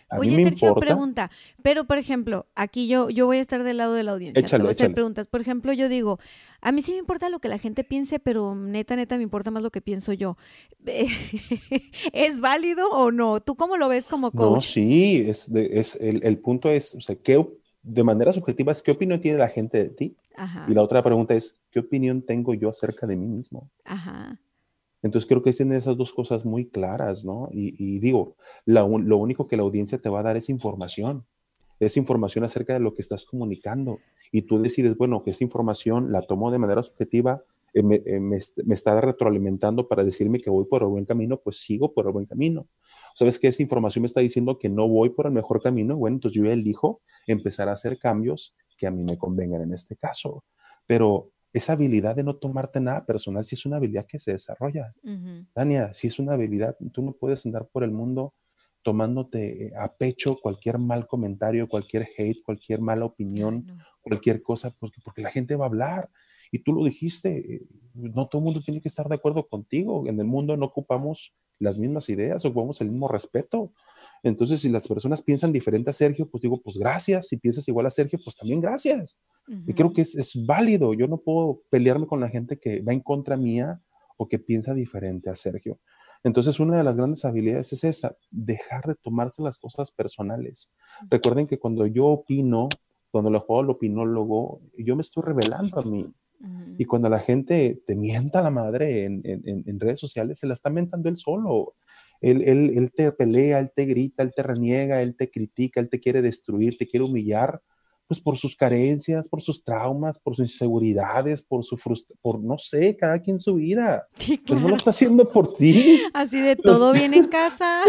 A Oye, mí me Sergio, importa... pregunta, pero por ejemplo, aquí yo, yo voy a estar del lado de la audiencia. Échale, te voy a hacer échale. preguntas. Por ejemplo, yo digo, a mí sí me importa lo que la gente piense, pero neta, neta, me importa más lo que pienso yo. ¿Es válido o no? ¿Tú cómo lo ves como coach? No, sí, es, de, es el, el, punto es, o sea, ¿qué, de manera subjetiva es qué opinión tiene la gente de ti. Ajá. Y la otra pregunta es, ¿qué opinión tengo yo acerca de mí mismo? Ajá. Entonces creo que tienen esas dos cosas muy claras, ¿no? Y, y digo, la, lo único que la audiencia te va a dar es información, es información acerca de lo que estás comunicando. Y tú decides, bueno, que esa información la tomo de manera subjetiva, eh, me, eh, me, me, está retroalimentando para decirme que voy por el buen camino, pues sigo por el buen camino. ¿Sabes que esa información me está diciendo que no voy por el mejor camino? Bueno, entonces yo elijo empezar a hacer cambios que a mí me convengan en este caso. Pero esa habilidad de no tomarte nada personal, si es una habilidad que se desarrolla. Uh -huh. Tania, si es una habilidad, tú no puedes andar por el mundo tomándote eh, a pecho cualquier mal comentario, cualquier hate, cualquier mala opinión, no. cualquier cosa, porque, porque la gente va a hablar. Y tú lo dijiste, eh, no todo el mundo tiene que estar de acuerdo contigo. En el mundo no ocupamos las mismas ideas, ocupamos el mismo respeto. Entonces, si las personas piensan diferente a Sergio, pues digo, pues gracias. Si piensas igual a Sergio, pues también gracias. Uh -huh. Y creo que es, es, válido. Yo no puedo pelearme con la gente que va en contra mía o que piensa diferente a Sergio. Entonces, una de las grandes habilidades es esa, dejar de tomarse las cosas personales. Recuerden que cuando yo opino, cuando lo juego al opinólogo, yo me estoy revelando a mí. Y cuando la gente te mienta a la madre en, en, en, redes sociales, se la está mentando él solo. Él, él, él, te pelea, él te grita, él te reniega, él te critica, él te quiere destruir, te quiere humillar, pues por sus carencias, por sus traumas, por sus inseguridades, por su por no sé, cada quien su vida. Sí, claro. Pero no lo está haciendo por ti. Así de todo bien en casa.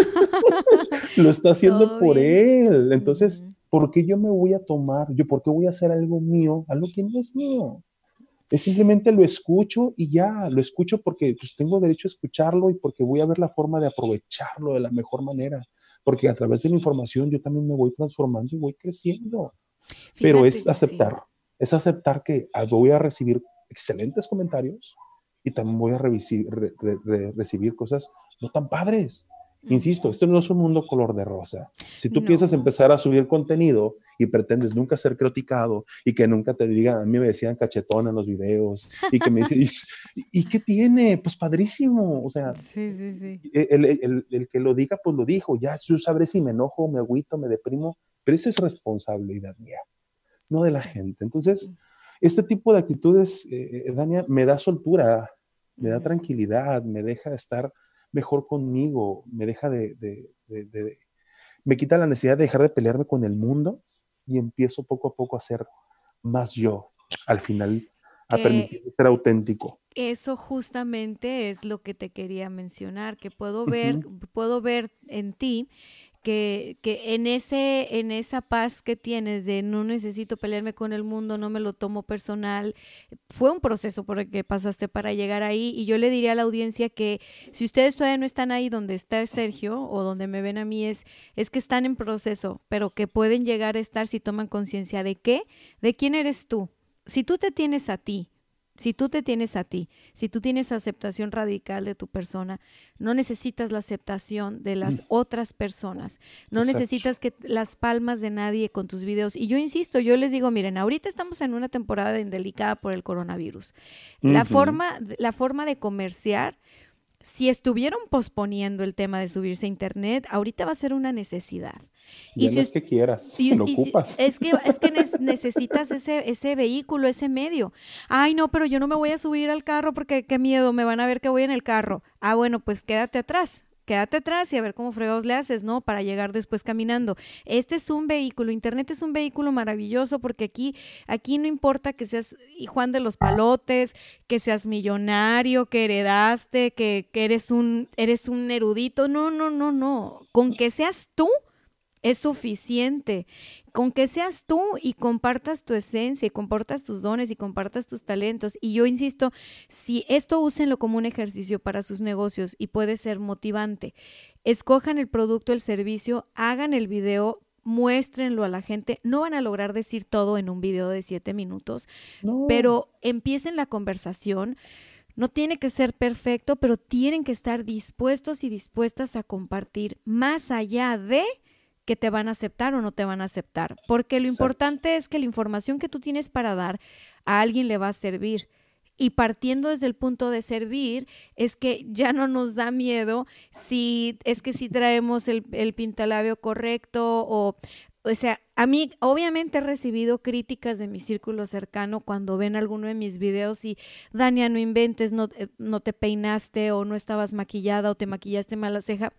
lo está haciendo todo por bien. él. Entonces. ¿por qué yo me voy a tomar? Yo, ¿por qué voy a hacer algo mío? Algo que no es mío. Es simplemente lo escucho y ya, lo escucho porque pues, tengo derecho a escucharlo y porque voy a ver la forma de aprovecharlo de la mejor manera. Porque a través de la información yo también me voy transformando y voy creciendo. Fíjate Pero es aceptar, sí. es aceptar que ah, voy a recibir excelentes comentarios y también voy a re re recibir cosas no tan padres. Insisto, esto no es un mundo color de rosa. Si tú no. piensas empezar a subir contenido y pretendes nunca ser criticado y que nunca te digan, a mí me decían cachetón en los videos y que me dicen, ¿y, qué tiene? Pues padrísimo. O sea, sí, sí, sí. El, el, el, que lo diga, pues lo dijo. Ya yo sabré si me enojo, me agüito, me deprimo, pero esa es responsabilidad mía, no de la gente. Entonces, este tipo de actitudes, eh, Dania, me da soltura, me da tranquilidad, me deja estar mejor conmigo, me deja de, de, de, de, me quita la necesidad de dejar de pelearme con el mundo y empiezo poco a poco a ser más yo, al final, a eh, permitir ser auténtico. Eso justamente es lo que te quería mencionar, que puedo ver, uh -huh. puedo ver en ti que, que, en, ese, en esa paz que tienes de no necesito pelearme con el mundo, no me lo tomo personal, fue un proceso por el que pasaste para llegar ahí y yo le diría a la audiencia que si ustedes todavía no están ahí donde está Sergio o donde me ven a mí es, es que están en proceso, pero que pueden llegar a estar si toman conciencia de qué, de quién eres tú. Si tú te tienes a ti, si tú te tienes a ti, si tú tienes aceptación radical de tu persona, no necesitas la aceptación de las mm. otras personas, no Exacto. necesitas que las palmas de nadie con tus videos. Y yo insisto, yo les digo, miren, ahorita estamos en una temporada delicada por el coronavirus. Uh -huh. La forma, la forma de comerciar si estuvieron posponiendo el tema de subirse a internet, ahorita va a ser una necesidad. Y si es que quieras, lo ocupas. es que, es que necesitas ese, ese vehículo, ese medio. Ay, no, pero yo no me voy a subir al carro porque qué miedo, me van a ver que voy en el carro. Ah, bueno, pues quédate atrás quédate atrás y a ver cómo fregados le haces, ¿no? Para llegar después caminando. Este es un vehículo, Internet es un vehículo maravilloso porque aquí, aquí no importa que seas Juan de los Palotes, que seas millonario, que heredaste, que, que eres, un, eres un erudito. No, no, no, no. Con que seas tú es suficiente. Con que seas tú y compartas tu esencia y compartas tus dones y compartas tus talentos. Y yo insisto, si esto úsenlo como un ejercicio para sus negocios y puede ser motivante, escojan el producto, el servicio, hagan el video, muéstrenlo a la gente. No van a lograr decir todo en un video de siete minutos, pero empiecen la conversación. No tiene que ser perfecto, pero tienen que estar dispuestos y dispuestas a compartir más allá de que te van a aceptar o no te van a aceptar. Porque lo importante es que la información que tú tienes para dar a alguien le va a servir. Y partiendo desde el punto de servir, es que ya no nos da miedo si es que si traemos el, el pintalabio correcto o, o sea, a mí obviamente he recibido críticas de mi círculo cercano cuando ven alguno de mis videos y, Dania, no inventes, no, eh, no te peinaste o no estabas maquillada o te maquillaste mala ceja.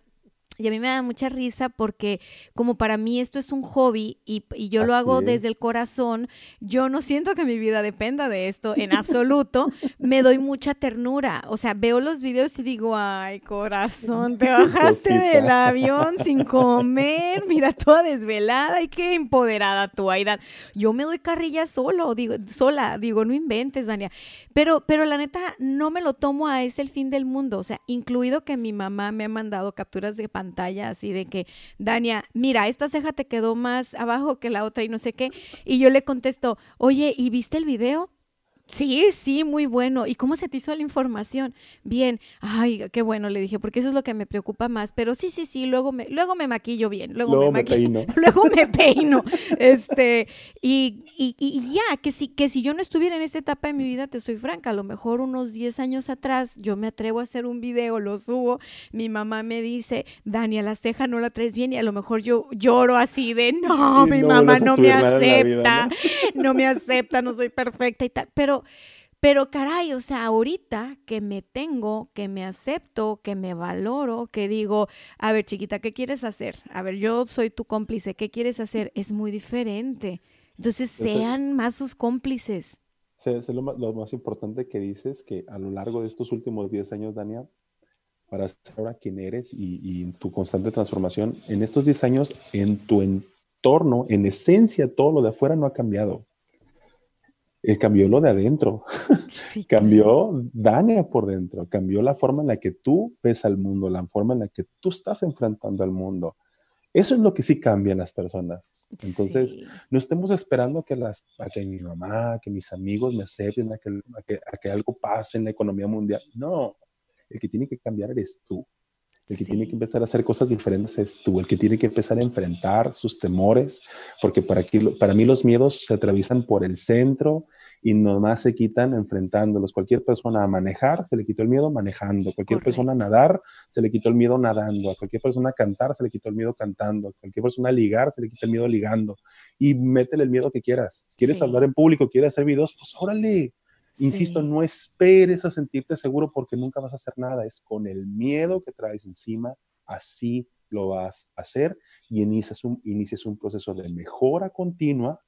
Y a mí me da mucha risa porque como para mí esto es un hobby y, yo lo hago desde el corazón, yo no siento que mi vida dependa de esto en absoluto, me doy mucha ternura. O sea, veo los videos y digo, ay corazón, te bajaste del avión sin comer, mira, toda desvelada y qué empoderada tu Aidan. Yo me doy carrilla solo, digo, sola, digo, no inventes, Dania. Pero, pero la neta, no me lo tomo a es el fin del mundo. O sea, incluido que mi mamá me ha mandado capturas de pantalla así de que, Dania, mira, esta ceja te quedó más abajo que la otra y no sé qué. Y yo le contesto, oye, ¿y viste el video? Sí, sí, muy bueno. ¿Y cómo se te hizo la información? Bien. Ay, qué bueno, le dije, porque eso es lo que me preocupa más. Pero sí, sí, sí, luego me, luego me maquillo bien. Luego, me, peino. Luego me peino. Este, y, y, y, ya, que si, que si yo no estuviera en esta etapa de mi vida, te soy franca, a lo mejor unos 10 años atrás, yo me atrevo a hacer un video, lo subo, mi mamá me dice, Dania, la ceja no la traes bien, y a lo mejor yo lloro así de, no, mi mamá no me acepta, ¿no? me acepta, no soy perfecta y tal. Pero pero, caray, o sea, ahorita que me tengo, que me acepto, que me valoro, que digo, a ver, chiquita, ¿qué quieres hacer? A ver, yo soy tu cómplice, ¿qué quieres hacer? Es muy diferente. Entonces, sean más sus cómplices. Es lo, más importante que dices, que a lo largo de estos últimos 10 años, Dania, para ser ahora quién eres y, y tu constante transformación, en estos 10 años, en tu entorno, en esencia, todo lo de afuera no ha cambiado. Eh, cambió lo de adentro, cambió Dania por dentro, cambió la forma en la que tú ves al mundo, la forma en la que tú estás enfrentando al mundo. Eso es lo que sí cambia en las personas. Entonces, no estemos esperando que, las, a que mi mamá, que mis amigos me acepten, a que, a que algo pase en la economía mundial. No, el que tiene que cambiar eres tú. El que tiene que empezar a hacer cosas diferentes es tú, el que tiene que empezar a enfrentar sus temores, porque para, aquí, para mí los miedos se atraviesan por el centro y nomás se quitan enfrentándolos. Cualquier persona a manejar, se le quitó el miedo manejando. Cualquier persona a nadar, se le quitó el miedo nadando. A cualquier persona a cantar, se le quitó el miedo cantando. A cualquier persona a ligar, se le quitó el miedo ligando. Y métele el miedo que quieras. Si quieres hablar en público, quieres hacer videos, pues órale, Insisto, no esperes a sentirte seguro porque nunca vas a hacer nada. Es con el miedo que traes encima, así lo vas a hacer y inicias un, inicias un proceso de mejora continua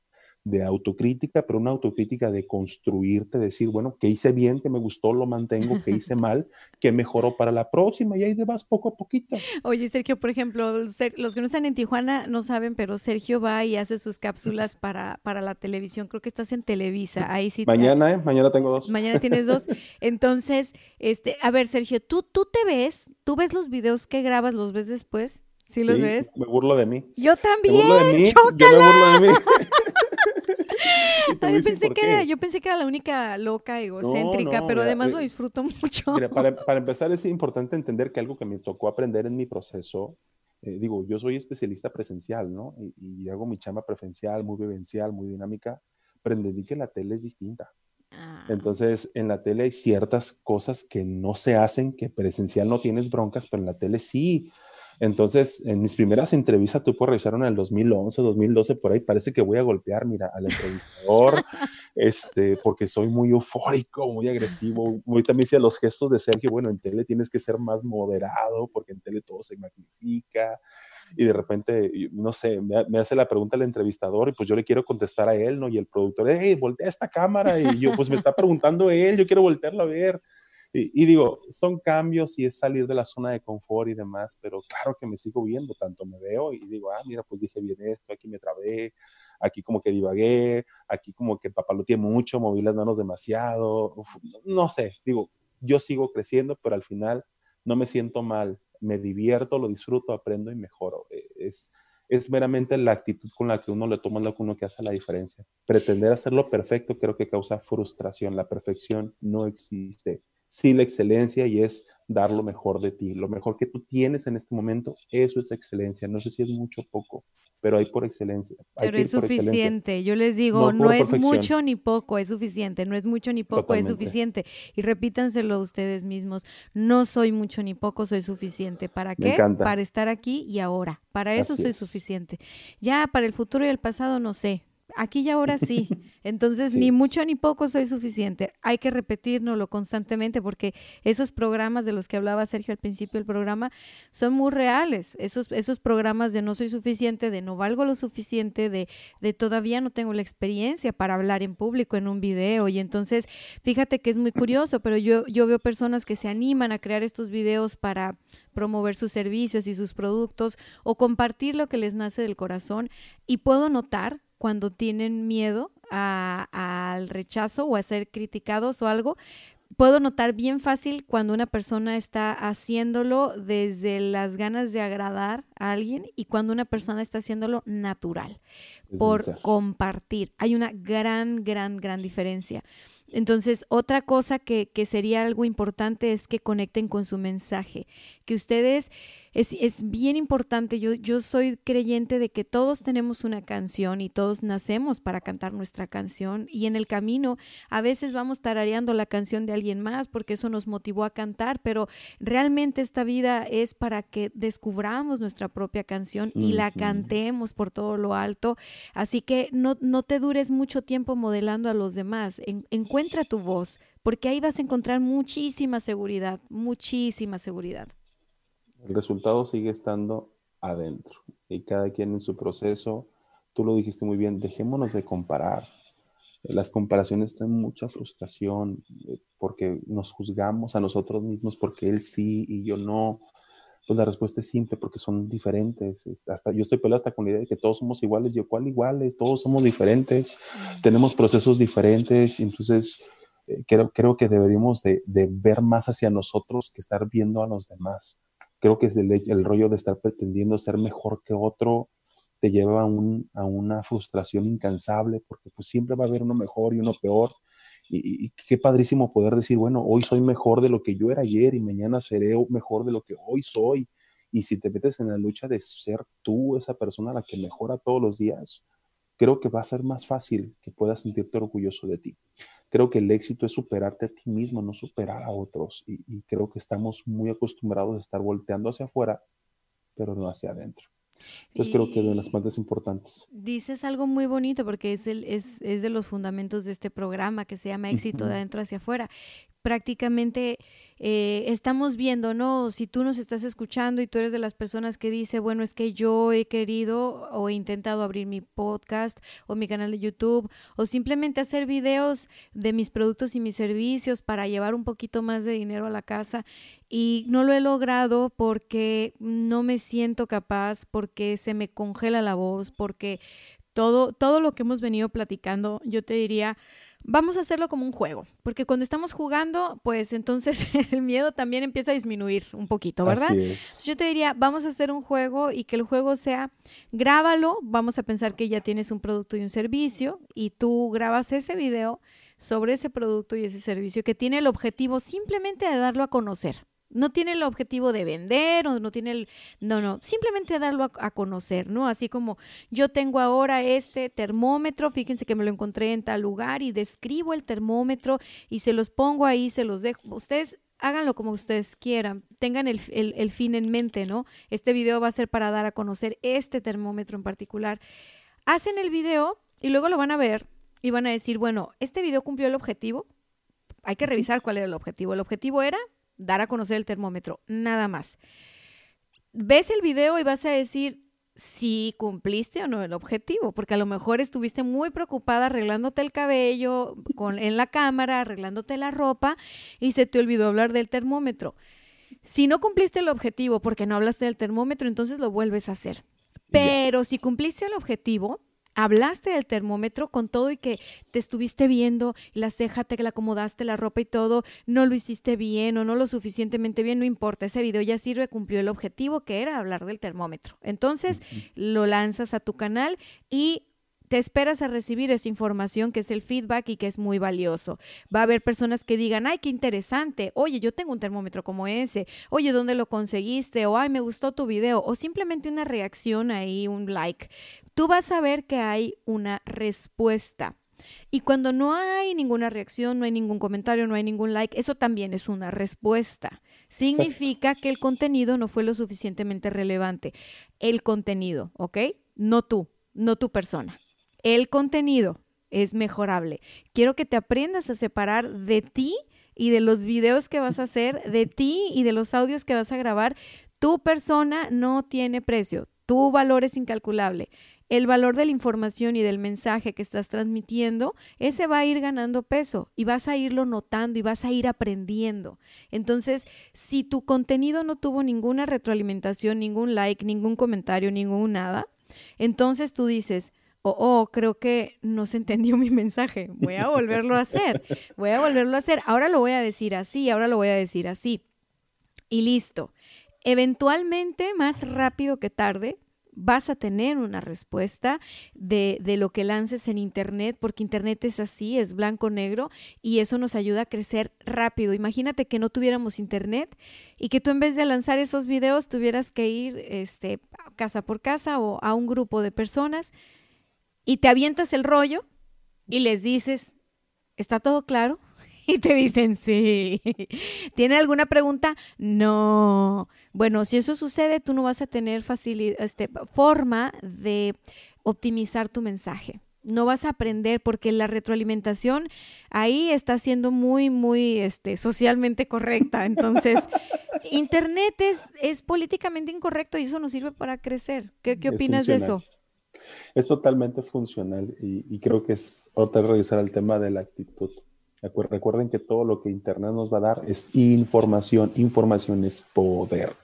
de autocrítica, pero una autocrítica de construirte, decir, bueno, ¿qué hice bien, ¿Qué me gustó, lo mantengo, ¿Qué hice mal, ¿Qué mejoró para la próxima, y ahí te vas poco a poquito. Oye, Sergio, por ejemplo, los que no están en Tijuana no saben, pero Sergio va y hace sus cápsulas para, para la televisión, creo que estás en Televisa, ahí sí. Mañana, ¿eh? Mañana tengo dos. Mañana tienes dos. Entonces, este, a ver, Sergio, ¿tú, tú te ves, tú ves los videos que grabas, los ves después? ¿Sí los ves? Me burlo de mí. Yo también. Me burlo de mí. Yo me burlo de mí. Yo, pensé que era, yo pensé que era la única loca, egocéntrica, pero además lo disfruto mucho. Mira, para, para, empezar es importante entender que algo que me tocó aprender en mi proceso, eh, digo, yo soy especialista presencial, ¿no? Y, hago mi chamba presencial, muy vivencial, muy dinámica, pero entendí que la tele es distinta. Ah. Entonces, en la tele hay ciertas cosas que no se hacen, que presencial no tienes broncas, pero en la tele sí. Entonces, en mis primeras entrevistas, tú puedes revisar en el 2011, 2012, por ahí, parece que voy a golpear, mira, al entrevistador, este, porque soy muy eufórico, muy agresivo. Muy también hacía los gestos de Sergio, bueno, en tele tienes que ser más moderado, porque en tele todo se magnifica. Y de repente, no sé, me, hace la pregunta el entrevistador y pues yo le quiero contestar a él, ¿no? Y el productor, hey, voltea esta cámara. Y yo, pues me está preguntando él, yo quiero voltearlo a ver. Y, digo, son cambios y es salir de la zona de confort y demás, pero claro que me sigo viendo, tanto me veo y digo, ah, mira, pues dije bien esto, aquí me trabé, aquí como que divagué, aquí como que papaloteé mucho, moví las manos demasiado, no sé, digo, yo sigo creciendo, pero al final no me siento mal, me divierto, lo disfruto, aprendo y mejoro. E, es, es meramente la actitud con la que uno le toma lo que uno que hace la diferencia. Pretender hacerlo perfecto creo que causa frustración. La perfección no existe sí la excelencia y es dar lo mejor de ti. Lo mejor que tú tienes en este momento, eso es excelencia. No sé si es mucho o poco, pero hay por excelencia. pero es suficiente. Yo les digo, no, es mucho ni poco, es suficiente. No es mucho ni poco, es suficiente. Y repítanselo ustedes mismos. No soy mucho ni poco, soy suficiente. ¿Para qué? Para estar aquí y ahora. Para eso soy suficiente. Ya para el futuro y el pasado no sé aquí y ahora sí. Entonces, ni mucho ni poco soy suficiente. Hay que repetirnoslo constantemente porque esos programas de los que hablaba Sergio al principio del programa son muy reales. Esos, esos programas de no soy suficiente, de no valgo lo suficiente, de, de todavía no tengo la experiencia para hablar en público en un video. Y entonces, fíjate que es muy curioso, pero yo, yo veo personas que se animan a crear estos videos para promover sus servicios y sus productos o compartir lo que les nace del corazón. Y puedo notar cuando tienen miedo al rechazo o a ser criticados o algo, puedo notar bien fácil cuando una persona está haciéndolo desde las ganas de agradar a alguien y cuando una persona está haciéndolo natural, por compartir. Hay una gran, gran, gran diferencia. Entonces, otra cosa que, que sería algo importante es que conecten con su mensaje, que ustedes es, bien importante. Yo, yo soy creyente de que todos tenemos una canción y todos nacemos para cantar nuestra canción y en el camino a veces vamos tarareando la canción de alguien más porque eso nos motivó a cantar, pero realmente esta vida es para que descubramos nuestra propia canción y la cantemos por todo lo alto. Así que no, no te dures mucho tiempo modelando a los demás. encuentra tu voz porque ahí vas a encontrar muchísima seguridad, muchísima seguridad. El resultado sigue estando adentro y cada quien en su proceso. Tú lo dijiste muy bien, dejémonos de comparar. Las comparaciones traen mucha frustración eh, porque nos juzgamos a nosotros mismos porque él sí y yo no. Pues la respuesta es simple porque son diferentes. Hasta, yo estoy peleado hasta con la idea de que todos somos iguales. Yo, ¿cuál iguales? Todos somos diferentes. Tenemos procesos diferentes. Entonces, eh, creo, creo que deberíamos de, de, ver más hacia nosotros que estar viendo a los demás creo que es el, rollo de estar pretendiendo ser mejor que otro te lleva a, un, a una frustración incansable porque pues siempre va a haber uno mejor y uno peor. Y, qué padrísimo poder decir, bueno, hoy soy mejor de lo que yo era ayer y mañana seré mejor de lo que hoy soy. Y si te metes en la lucha de ser tú esa persona la que mejora todos los días, creo que va a ser más fácil que puedas sentirte orgulloso de ti creo que el éxito es superarte a ti mismo, no superar a otros. Y, creo que estamos muy acostumbrados a estar volteando hacia afuera, pero no hacia adentro. Entonces creo que es de las partes importantes. Dices algo muy bonito porque es, el, es, es de los fundamentos de este programa que se llama éxito de adentro hacia afuera. Prácticamente eh, estamos viendo, ¿no? Si tú nos estás escuchando y tú eres de las personas que dice, bueno, es que yo he querido o he intentado abrir mi podcast o mi canal de YouTube o simplemente hacer videos de mis productos y mis servicios para llevar un poquito más de dinero a la casa y no lo he logrado porque no me siento capaz, porque se me congela la voz, porque todo, todo lo que hemos venido platicando, yo te diría, vamos a hacerlo como un juego, porque cuando estamos jugando, pues entonces el miedo también empieza a disminuir un poquito, ¿verdad? Yo te diría, vamos a hacer un juego y que el juego sea, grábalo, vamos a pensar que ya tienes un producto y un servicio y tú grabas ese video sobre ese producto y ese servicio que tiene el objetivo simplemente de darlo a conocer. No tiene el objetivo de vender o no tiene el... No, no, simplemente darlo a, conocer, ¿no? Así como yo tengo ahora este termómetro, fíjense que me lo encontré en tal lugar y describo el termómetro y se los pongo ahí, se los dejo. Ustedes háganlo como ustedes quieran, tengan el, el, fin en mente, ¿no? Este video va a ser para dar a conocer este termómetro en particular. Hacen el video y luego lo van a ver y van a decir, bueno, este video cumplió el objetivo. Hay que revisar cuál era el objetivo. El objetivo era dar a conocer el termómetro, nada más. Ves el video y vas a decir, si cumpliste o no el objetivo, porque a lo mejor estuviste muy preocupada arreglándote el cabello con, en la cámara, arreglándote la ropa y se te olvidó hablar del termómetro. Si no cumpliste el objetivo porque no hablaste del termómetro, entonces lo vuelves a hacer. Pero si cumpliste el objetivo, hablaste del termómetro con todo y que te estuviste viendo, la ceja te la acomodaste, la ropa y todo, no lo hiciste bien o no lo suficientemente bien, no importa, ese video ya sirve, cumplió el objetivo que era hablar del termómetro. Entonces lo lanzas a tu canal y te esperas a recibir esa información que es el feedback y que es muy valioso. Va a haber personas que digan, ay, qué interesante, oye, yo tengo un termómetro como ese, oye, ¿dónde lo conseguiste? O ay, me gustó tu video, o simplemente una reacción ahí, un like tú vas a ver que hay una respuesta. Y cuando no hay ninguna reacción, no hay ningún comentario, no hay ningún like, eso también es una respuesta. Significa que el contenido no fue lo suficientemente relevante. El contenido, ¿ok? No tú, no tu persona. El contenido es mejorable. Quiero que te aprendas a separar de ti y de los videos que vas a hacer, de ti y de los audios que vas a grabar. Tu persona no tiene precio. Tu valor es incalculable el valor de la información y del mensaje que estás transmitiendo, ese va a ir ganando peso y vas a irlo notando y vas a ir aprendiendo. Entonces, si tu contenido no tuvo ninguna retroalimentación, ningún like, ningún comentario, ningún nada, entonces tú dices, oh, oh, creo que no se entendió mi mensaje, voy a volverlo a hacer, voy a volverlo a hacer, ahora lo voy a decir así, ahora lo voy a decir así. Y listo. Eventualmente, más rápido que tarde, vas a tener una respuesta de, de, lo que lances en Internet, porque Internet es así, es blanco-negro, y eso nos ayuda a crecer rápido. Imagínate que no tuviéramos Internet y que tú en vez de lanzar esos videos tuvieras que ir este, casa por casa o a un grupo de personas y te avientas el rollo y les dices, ¿está todo claro? Y te dicen, sí. ¿Tiene alguna pregunta? No. Bueno, si eso sucede, tú no vas a tener facilidad, este, forma de optimizar tu mensaje. No vas a aprender porque la retroalimentación ahí está siendo muy, muy este, socialmente correcta. Entonces, Internet es, es políticamente incorrecto y eso nos sirve para crecer. ¿Qué, qué opinas de eso? Es totalmente funcional y, y creo que es ahorita regresar al tema de la actitud. Recuerden que todo lo que Internet nos va a dar es información. Información es poder.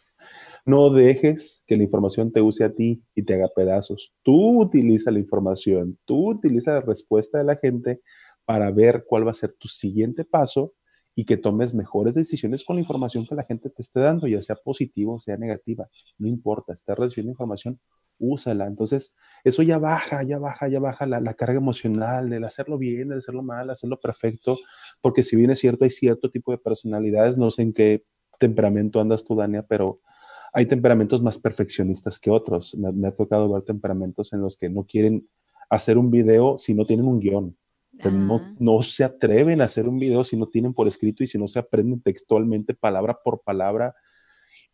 No dejes que la información te use a ti y te haga pedazos. Tú utiliza la información, tú utiliza la respuesta de la gente para ver cuál va a ser tu siguiente paso y que tomes mejores decisiones con la información que la gente te esté dando, ya sea positiva o sea negativa. No importa, estás recibiendo información, úsala. Entonces, eso ya baja, ya baja, ya baja la, carga emocional del hacerlo bien, del hacerlo mal, hacerlo perfecto, porque si bien es cierto, hay cierto tipo de personalidades, no sé en qué temperamento andas tú, Dania, pero hay temperamentos más perfeccionistas que otros. Me, ha tocado ver temperamentos en los que no quieren hacer un video si no tienen un guion. No, ah. no, se atreven a hacer un video si no tienen por escrito y si no se aprenden textualmente palabra por palabra.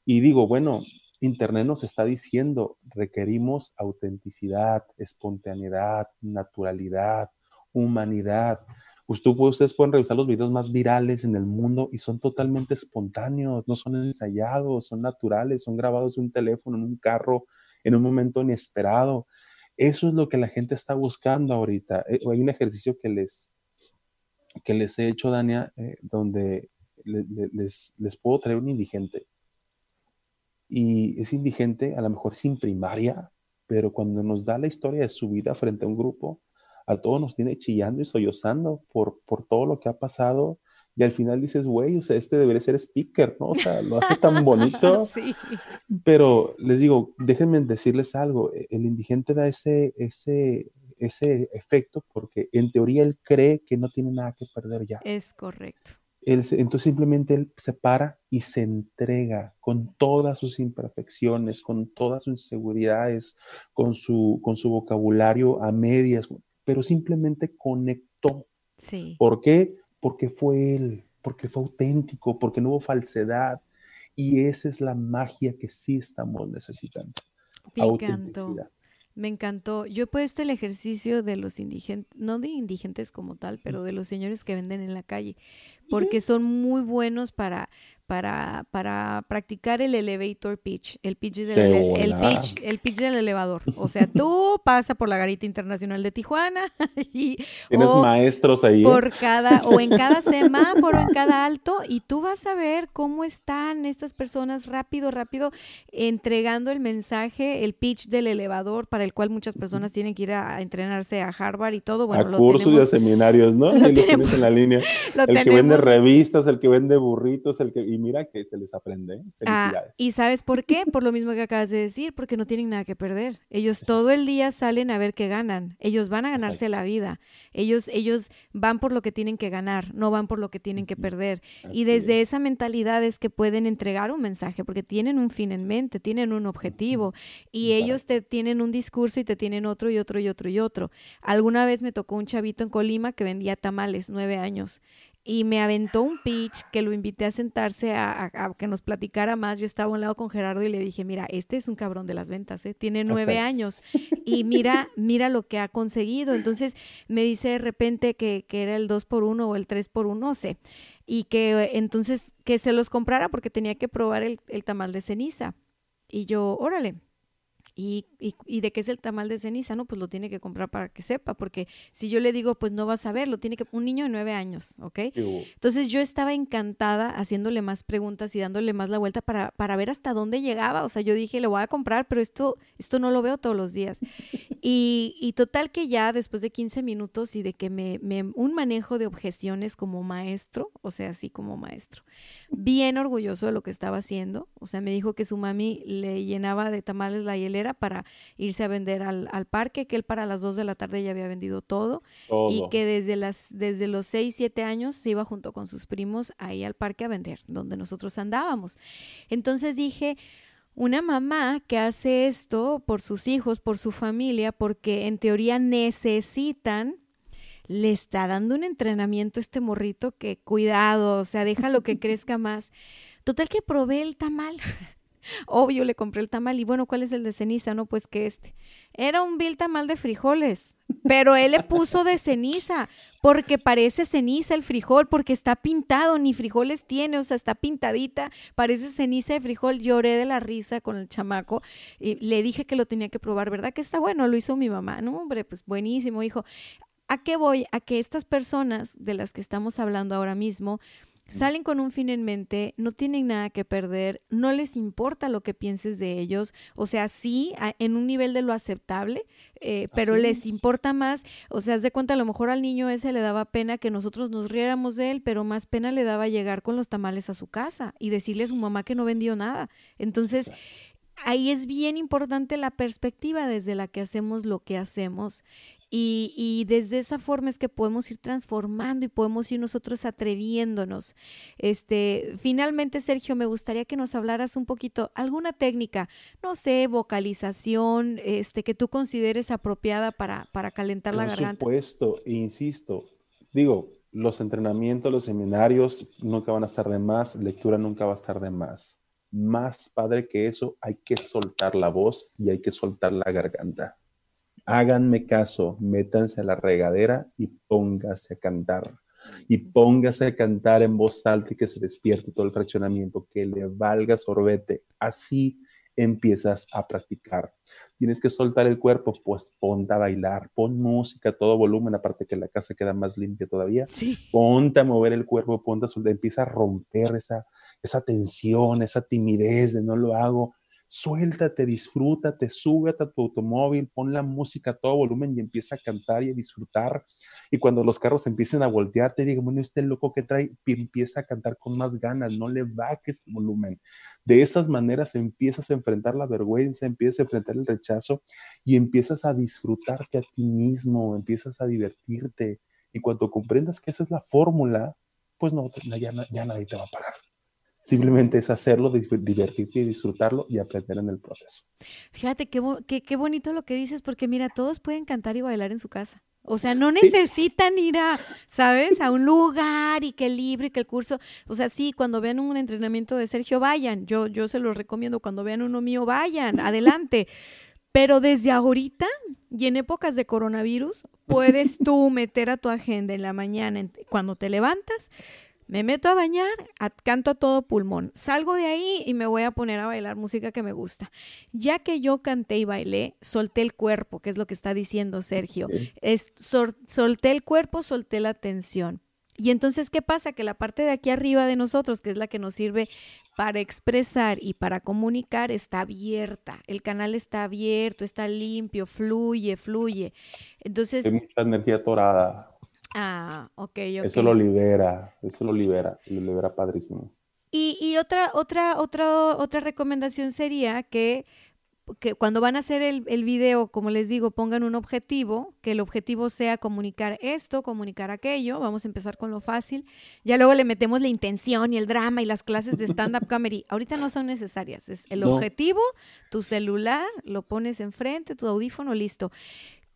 Y digo, bueno, Internet nos está diciendo, requerimos autenticidad, espontaneidad, naturalidad, humanidad. Ustedes pueden revisar los videos más virales en el mundo y son totalmente espontáneos, no son ensayados, son naturales, son grabados en un teléfono, en un carro, en un momento inesperado. Eso es lo que la gente está buscando ahorita. Eh, hay un ejercicio que les, que les he hecho, Dania, eh, donde les, les puedo traer un indigente y es indigente, a lo mejor sin primaria, pero cuando nos da la historia de su vida frente a un grupo, a todos nos tiene chillando y sollozando por, por todo lo que ha pasado. Y al final dices, güey, o sea, este debería ser speaker, ¿no? O sea, lo hace tan bonito. sí. Pero les digo, déjenme decirles algo, e, el indigente da ese, ese, ese efecto porque en teoría él cree que no tiene nada que perder ya. Es correcto entonces simplemente él se para y se entrega con todas sus imperfecciones, con todas sus inseguridades, con su, con su vocabulario a medias, pero simplemente conectó. Sí. ¿Por qué? Porque fue él, porque fue auténtico, porque no hubo falsedad. Y esa es la magia que sí estamos necesitando. Autenticidad. Me encantó. Yo he puesto el ejercicio de los indigentes, no de indigentes como tal, pero de los señores que venden en la calle, porque son muy buenos para para, para practicar el elevator pitch, el pitch, del el pitch, el pitch del elevador. O sea, tú pasa por la garita internacional de Tijuana y tienes maestros ahí. ¿eh? Por cada, o en cada semáforo, en cada alto, y tú vas a ver cómo están estas personas rápido, rápido, entregando el mensaje, el pitch del elevador, para el cual muchas personas tienen que ir a, entrenarse a Harvard y todo. Bueno, a cursos y a seminarios, ¿no? Lo tienes en la línea. el que vende revistas, el que vende burritos, el que y mira que se les aprende. ¿eh? Ah, Felicidades. ¿Y sabes por qué? Por lo mismo que acabas de decir, porque no tienen nada que perder. Ellos todo el día salen a ver qué ganan. Ellos van a ganarse la vida. Ellos, ellos van por lo que tienen que ganar, no van por lo que tienen que perder. y desde esa mentalidad es que pueden entregar un mensaje, porque tienen un fin en mente, tienen un objetivo. Y ellos te tienen un discurso y te tienen otro y otro y otro y otro. Alguna vez me tocó un chavito en Colima que vendía tamales, nueve años y me aventó un pitch que lo invité a sentarse a, que nos platicara más. Yo estaba a un lado con Gerardo y le dije, mira, este es un cabrón de las ventas, ¿eh? tiene nueve años y mira, mira lo que ha conseguido. Entonces me dice de repente que, que era el 2 por 1 o el 3 por 1, no sé, y que entonces que se los comprara porque tenía que probar el, el tamal de ceniza. Y yo, órale, ¿Y, y, de qué es el tamal de ceniza? No, pues lo tiene que comprar para que sepa, porque si yo le digo, pues no vas a ver, lo tiene que, un niño de nueve años, ¿ok? Entonces yo estaba encantada haciéndole más preguntas y dándole más la vuelta para, para ver hasta dónde llegaba. O sea, yo dije, le voy a comprar, pero esto, esto no lo veo todos los días. Y, y total que ya después de 15 minutos y de que me, me, un manejo de objeciones como maestro, o sea, así como maestro, bien orgulloso de lo que estaba haciendo. O sea, me dijo que su mami le llenaba de tamales la hielera para irse a vender al, parque, que él para las 2 de la tarde ya había vendido todo, y que desde, las, desde los 6, 7 años se iba junto con sus primos ahí al parque a vender, donde nosotros andábamos. Entonces dije, una mamá que hace esto por sus hijos, por su familia, porque en teoría necesitan le está dando un entrenamiento a este morrito que cuidado, o sea, deja lo que crezca más. Total que probé el tamal. Obvio, le compré el tamal y bueno, ¿cuál es el de ceniza? No, pues que este. Era un vil tamal de frijoles, pero él le puso de ceniza porque parece ceniza el frijol, porque está pintado, ni frijoles tiene, o sea, está pintadita, parece ceniza de frijol. Lloré de la risa con el chamaco y le dije que lo tenía que probar, ¿verdad? Que está bueno, lo hizo mi mamá. No, hombre, pues buenísimo, hijo. ¿A qué voy? A que estas personas de las que estamos hablando ahora mismo salen con un fin en mente, no tienen nada que perder, no les importa lo que pienses de ellos, o sea, sí, en un nivel de lo aceptable, eh, pero les importa más, o sea, haz de cuenta, a lo mejor al niño ese le daba pena que nosotros nos riéramos de él, pero más pena le daba llegar con los tamales a su casa y decirle a su mamá que no vendió nada. Entonces, ahí es bien importante la perspectiva desde la que hacemos lo que hacemos y, desde esa forma es que podemos ir transformando y podemos ir nosotros atreviéndonos. Este, finalmente, Sergio, me gustaría que nos hablaras un poquito, alguna técnica, no sé, vocalización, este, que tú consideres apropiada para, para calentar la garganta. Por supuesto, insisto, digo, los entrenamientos, los seminarios nunca van a estar de más, lectura nunca va a estar de más. Más padre que eso, hay que soltar la voz y hay que soltar la garganta háganme caso, métanse a la regadera y póngase a cantar. Y póngase a cantar en voz alta y que se despierte todo el fraccionamiento, que le valga sorbete. Así empiezas a practicar. Tienes que soltar el cuerpo, pues ponte a bailar, pon música a todo volumen, aparte que la casa queda más limpia todavía. Ponte a mover el cuerpo, ponte a soltar, empieza a romper esa, esa tensión, esa timidez de no lo hago suéltate, disfrútate, súbete a tu automóvil, pon la música a todo volumen y empieza a cantar y a disfrutar. Y cuando los carros empiecen a voltear, te digo, bueno, este loco que trae empieza a cantar con más ganas, no le bajes el volumen. De esas maneras empiezas a enfrentar la vergüenza, empiezas a enfrentar el rechazo y empiezas a disfrutarte a ti mismo, empiezas a divertirte. Y cuando comprendas que esa es la fórmula, pues no, ya, ya nadie te va a parar. Simplemente es hacerlo, divertirte y disfrutarlo y aprender en el proceso. Fíjate qué, qué, qué bonito lo que dices, porque mira, todos pueden cantar y bailar en su casa. O sea, no necesitan ir a, ¿sabes? A un lugar y que el libro y que el curso. O sea, sí, cuando vean un entrenamiento de Sergio, vayan. Yo, yo se los recomiendo. Cuando vean uno mío, vayan, adelante. Pero desde ahorita y en épocas de coronavirus, puedes tú meter a tu agenda en la mañana, cuando te levantas, me meto a bañar, canto a todo pulmón. Salgo de ahí y me voy a poner a bailar música que me gusta. Ya que yo canté y bailé, solté el cuerpo, que es lo que está diciendo Sergio. Es, solté el cuerpo, solté la tensión. Y entonces, ¿qué pasa? Que la parte de aquí arriba de nosotros, que es la que nos sirve para expresar y para comunicar, está abierta. El canal está abierto, está limpio, fluye, fluye. Entonces... Hay mucha energía torada. Ah, ok, Eso lo libera, eso lo libera, lo libera padrísimo. Y, y otra, otra, otra, otra recomendación sería que, que cuando van a hacer el, el, video, como les digo, pongan un objetivo, que el objetivo sea comunicar esto, comunicar aquello. Vamos a empezar con lo fácil. Ya luego le metemos la intención y el drama y las clases de stand-up comedy. Ahorita no son necesarias. Es el objetivo, tu celular, lo pones enfrente, tu audífono, listo.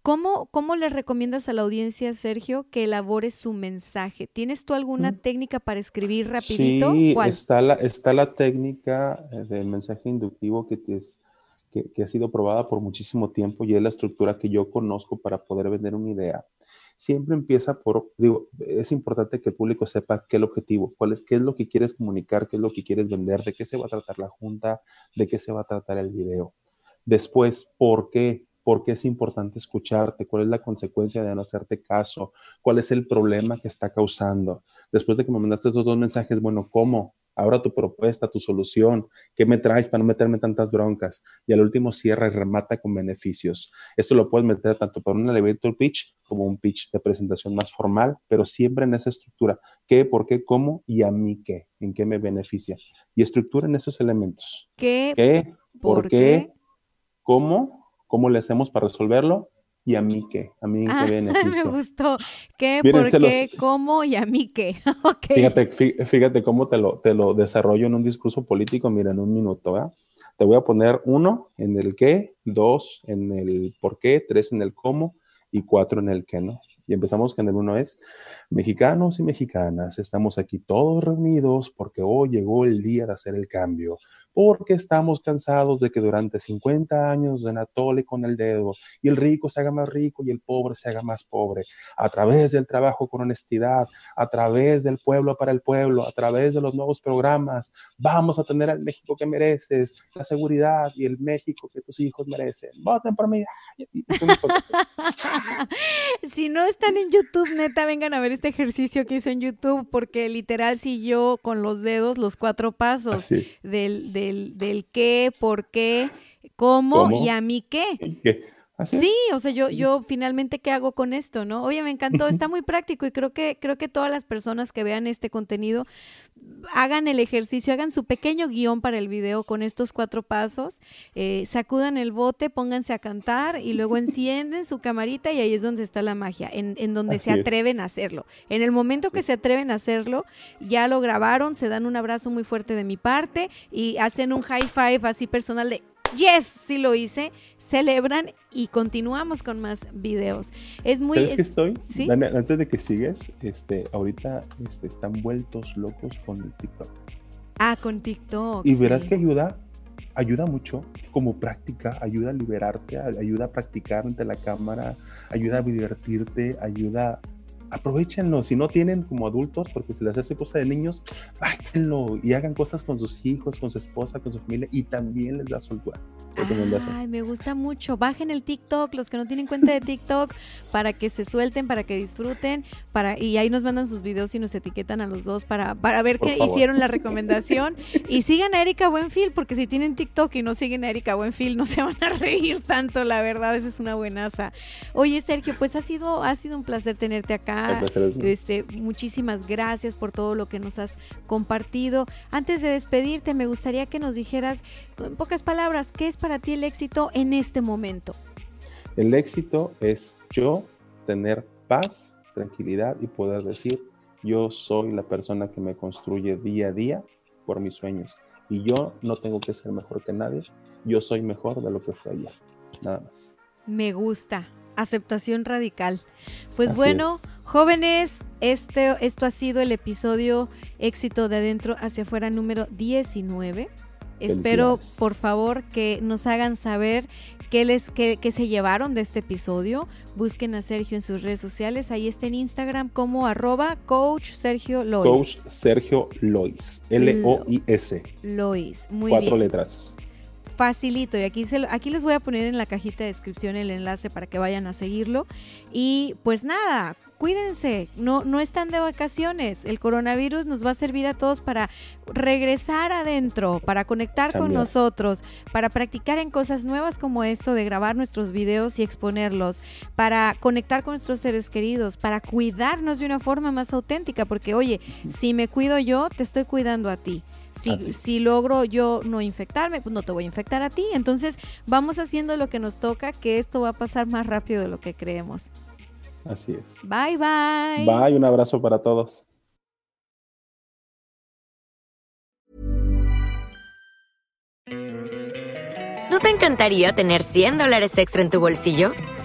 ¿Cómo, ¿Cómo le recomiendas a la audiencia, Sergio, que elabore su mensaje? ¿Tienes tú alguna mm. técnica para escribir rapidito? Sí, Está, la, está la técnica eh, del mensaje inductivo que, que, que, ha sido probada por muchísimo tiempo y es la estructura que yo conozco para poder vender una idea. Siempre empieza por, digo, es importante que el público sepa qué es el objetivo, cuál es, qué es lo que quieres comunicar, qué es lo que quieres vender, de qué se va a tratar la junta, de qué se va a tratar el video. Después, ¿por qué? Por qué es importante escucharte, cuál es la consecuencia de no hacerte caso, cuál es el problema que está causando. Después de que me mandaste esos dos mensajes, bueno, ¿cómo? Ahora tu propuesta, tu solución, ¿qué me traes para no meterme tantas broncas? Y al último cierra y remata con beneficios. Esto lo puedes meter tanto para un elevator pitch como un pitch de presentación más formal, pero siempre en esa estructura. ¿Qué, por qué, cómo y a mí qué? ¿En qué me beneficia? Y estructura en esos elementos. ¿Qué? ¿Qué? ¿Por, qué? ¿Cómo? Cómo le hacemos para resolverlo y a mí qué, a mí en qué ah, beneficio. Me gustó. ¿Qué, por qué, cómo y a mí qué? fíjate, fíjate cómo te lo, te lo desarrollo en un discurso político, mira, en un minuto, ¿verdad? Te voy a poner uno en el qué, dos en el por qué, tres en el cómo y cuatro en el qué, ¿no? Y empezamos con el uno es, mexicanos y mexicanas, estamos aquí todos reunidos porque hoy llegó el día de hacer el cambio porque estamos cansados de que durante 50 años de Natole con el dedo y el rico se haga más rico y el pobre se haga más pobre, a través del trabajo con honestidad, a través del pueblo para el pueblo, a través de los nuevos programas, vamos a tener al México que mereces, la seguridad y el México que tus hijos merecen. Voten por mí. si no están en YouTube, neta, vengan a ver este ejercicio que hizo en YouTube, porque literal siguió con los dedos los cuatro pasos del del, qué, por qué, cómo, y a mí qué. Sí, o sea, yo, yo finalmente qué hago con esto, ¿no? Oye, me encantó, está muy práctico y creo que, creo que todas las personas que vean este contenido hagan el ejercicio, hagan su pequeño guion para el video con estos cuatro pasos, eh, sacudan el bote, pónganse a cantar y luego encienden su camarita y ahí es donde está la magia, en, en donde se atreven a hacerlo. En el momento que se atreven a hacerlo, ya lo grabaron, se dan un abrazo muy fuerte de mi parte y hacen un high five así personal de yes, sí lo hice, celebran y continuamos con más videos. Es muy... ¿Sabes que estoy? antes de que sigues, este, ahorita este, están vueltos locos con el TikTok. Ah, con TikTok. Y verás que ayuda, ayuda mucho como práctica, ayuda a liberarte, ayuda a practicar ante la cámara, ayuda a divertirte, ayuda aprovechenlo. Si no tienen como adultos, porque se les hace cosa de niños, bájenlo y hagan cosas con sus hijos, con su esposa, con su familia y también les da soltura. Ay, me gusta mucho. Bajen el TikTok, los que no tienen cuenta de TikTok, para que se suelten, para que disfruten, para y ahí nos mandan sus videos y nos etiquetan a los dos para, para ver qué hicieron la recomendación. y sigan a Erika Buenfil, porque si tienen TikTok y no siguen a Erika Buenfil, no se van a reír tanto, la verdad, esa es una buenaza. Oye, Sergio, pues ha sido, ha sido un placer tenerte acá este, muchísimas gracias por todo lo que nos has compartido. Antes de despedirte, me gustaría que nos dijeras, en pocas palabras, ¿qué es para ti el éxito en este momento? El éxito es yo tener paz, tranquilidad y poder decir, yo soy la persona que me construye día a día por mis sueños. Y yo no tengo que ser mejor que nadie, yo soy mejor de lo que fue ayer. Nada más. Me gusta, aceptación radical. Pues bueno, jóvenes, este, esto ha sido el episodio éxito de adentro hacia afuera número 19. Espero, por favor, que nos hagan saber qué, les, qué, se llevaron de este episodio. Busquen a Sergio en sus redes sociales. Ahí está en Instagram como arroba coach Sergio Lois. Coach Sergio Lois. L-O-I-S. Lois. Muy Cuatro letras facilito. Y aquí, se, aquí les voy a poner en la cajita de descripción el enlace para que vayan a seguirlo. Y pues nada, cuídense, no, no están de vacaciones, el coronavirus nos va a servir a todos para regresar adentro, para conectar con nosotros, para practicar en cosas nuevas como esto de grabar nuestros videos y exponerlos, para conectar con nuestros seres queridos, para cuidarnos de una forma más auténtica, porque oye, si me cuido yo, te estoy cuidando a ti. Si, logro yo no infectarme, pues no te voy a infectar a ti. Entonces vamos haciendo lo que nos toca, que esto va a pasar más rápido de lo que creemos. Así es. Bye, bye. Bye, un abrazo para todos. ¿No te encantaría tener 100 dólares extra en tu bolsillo?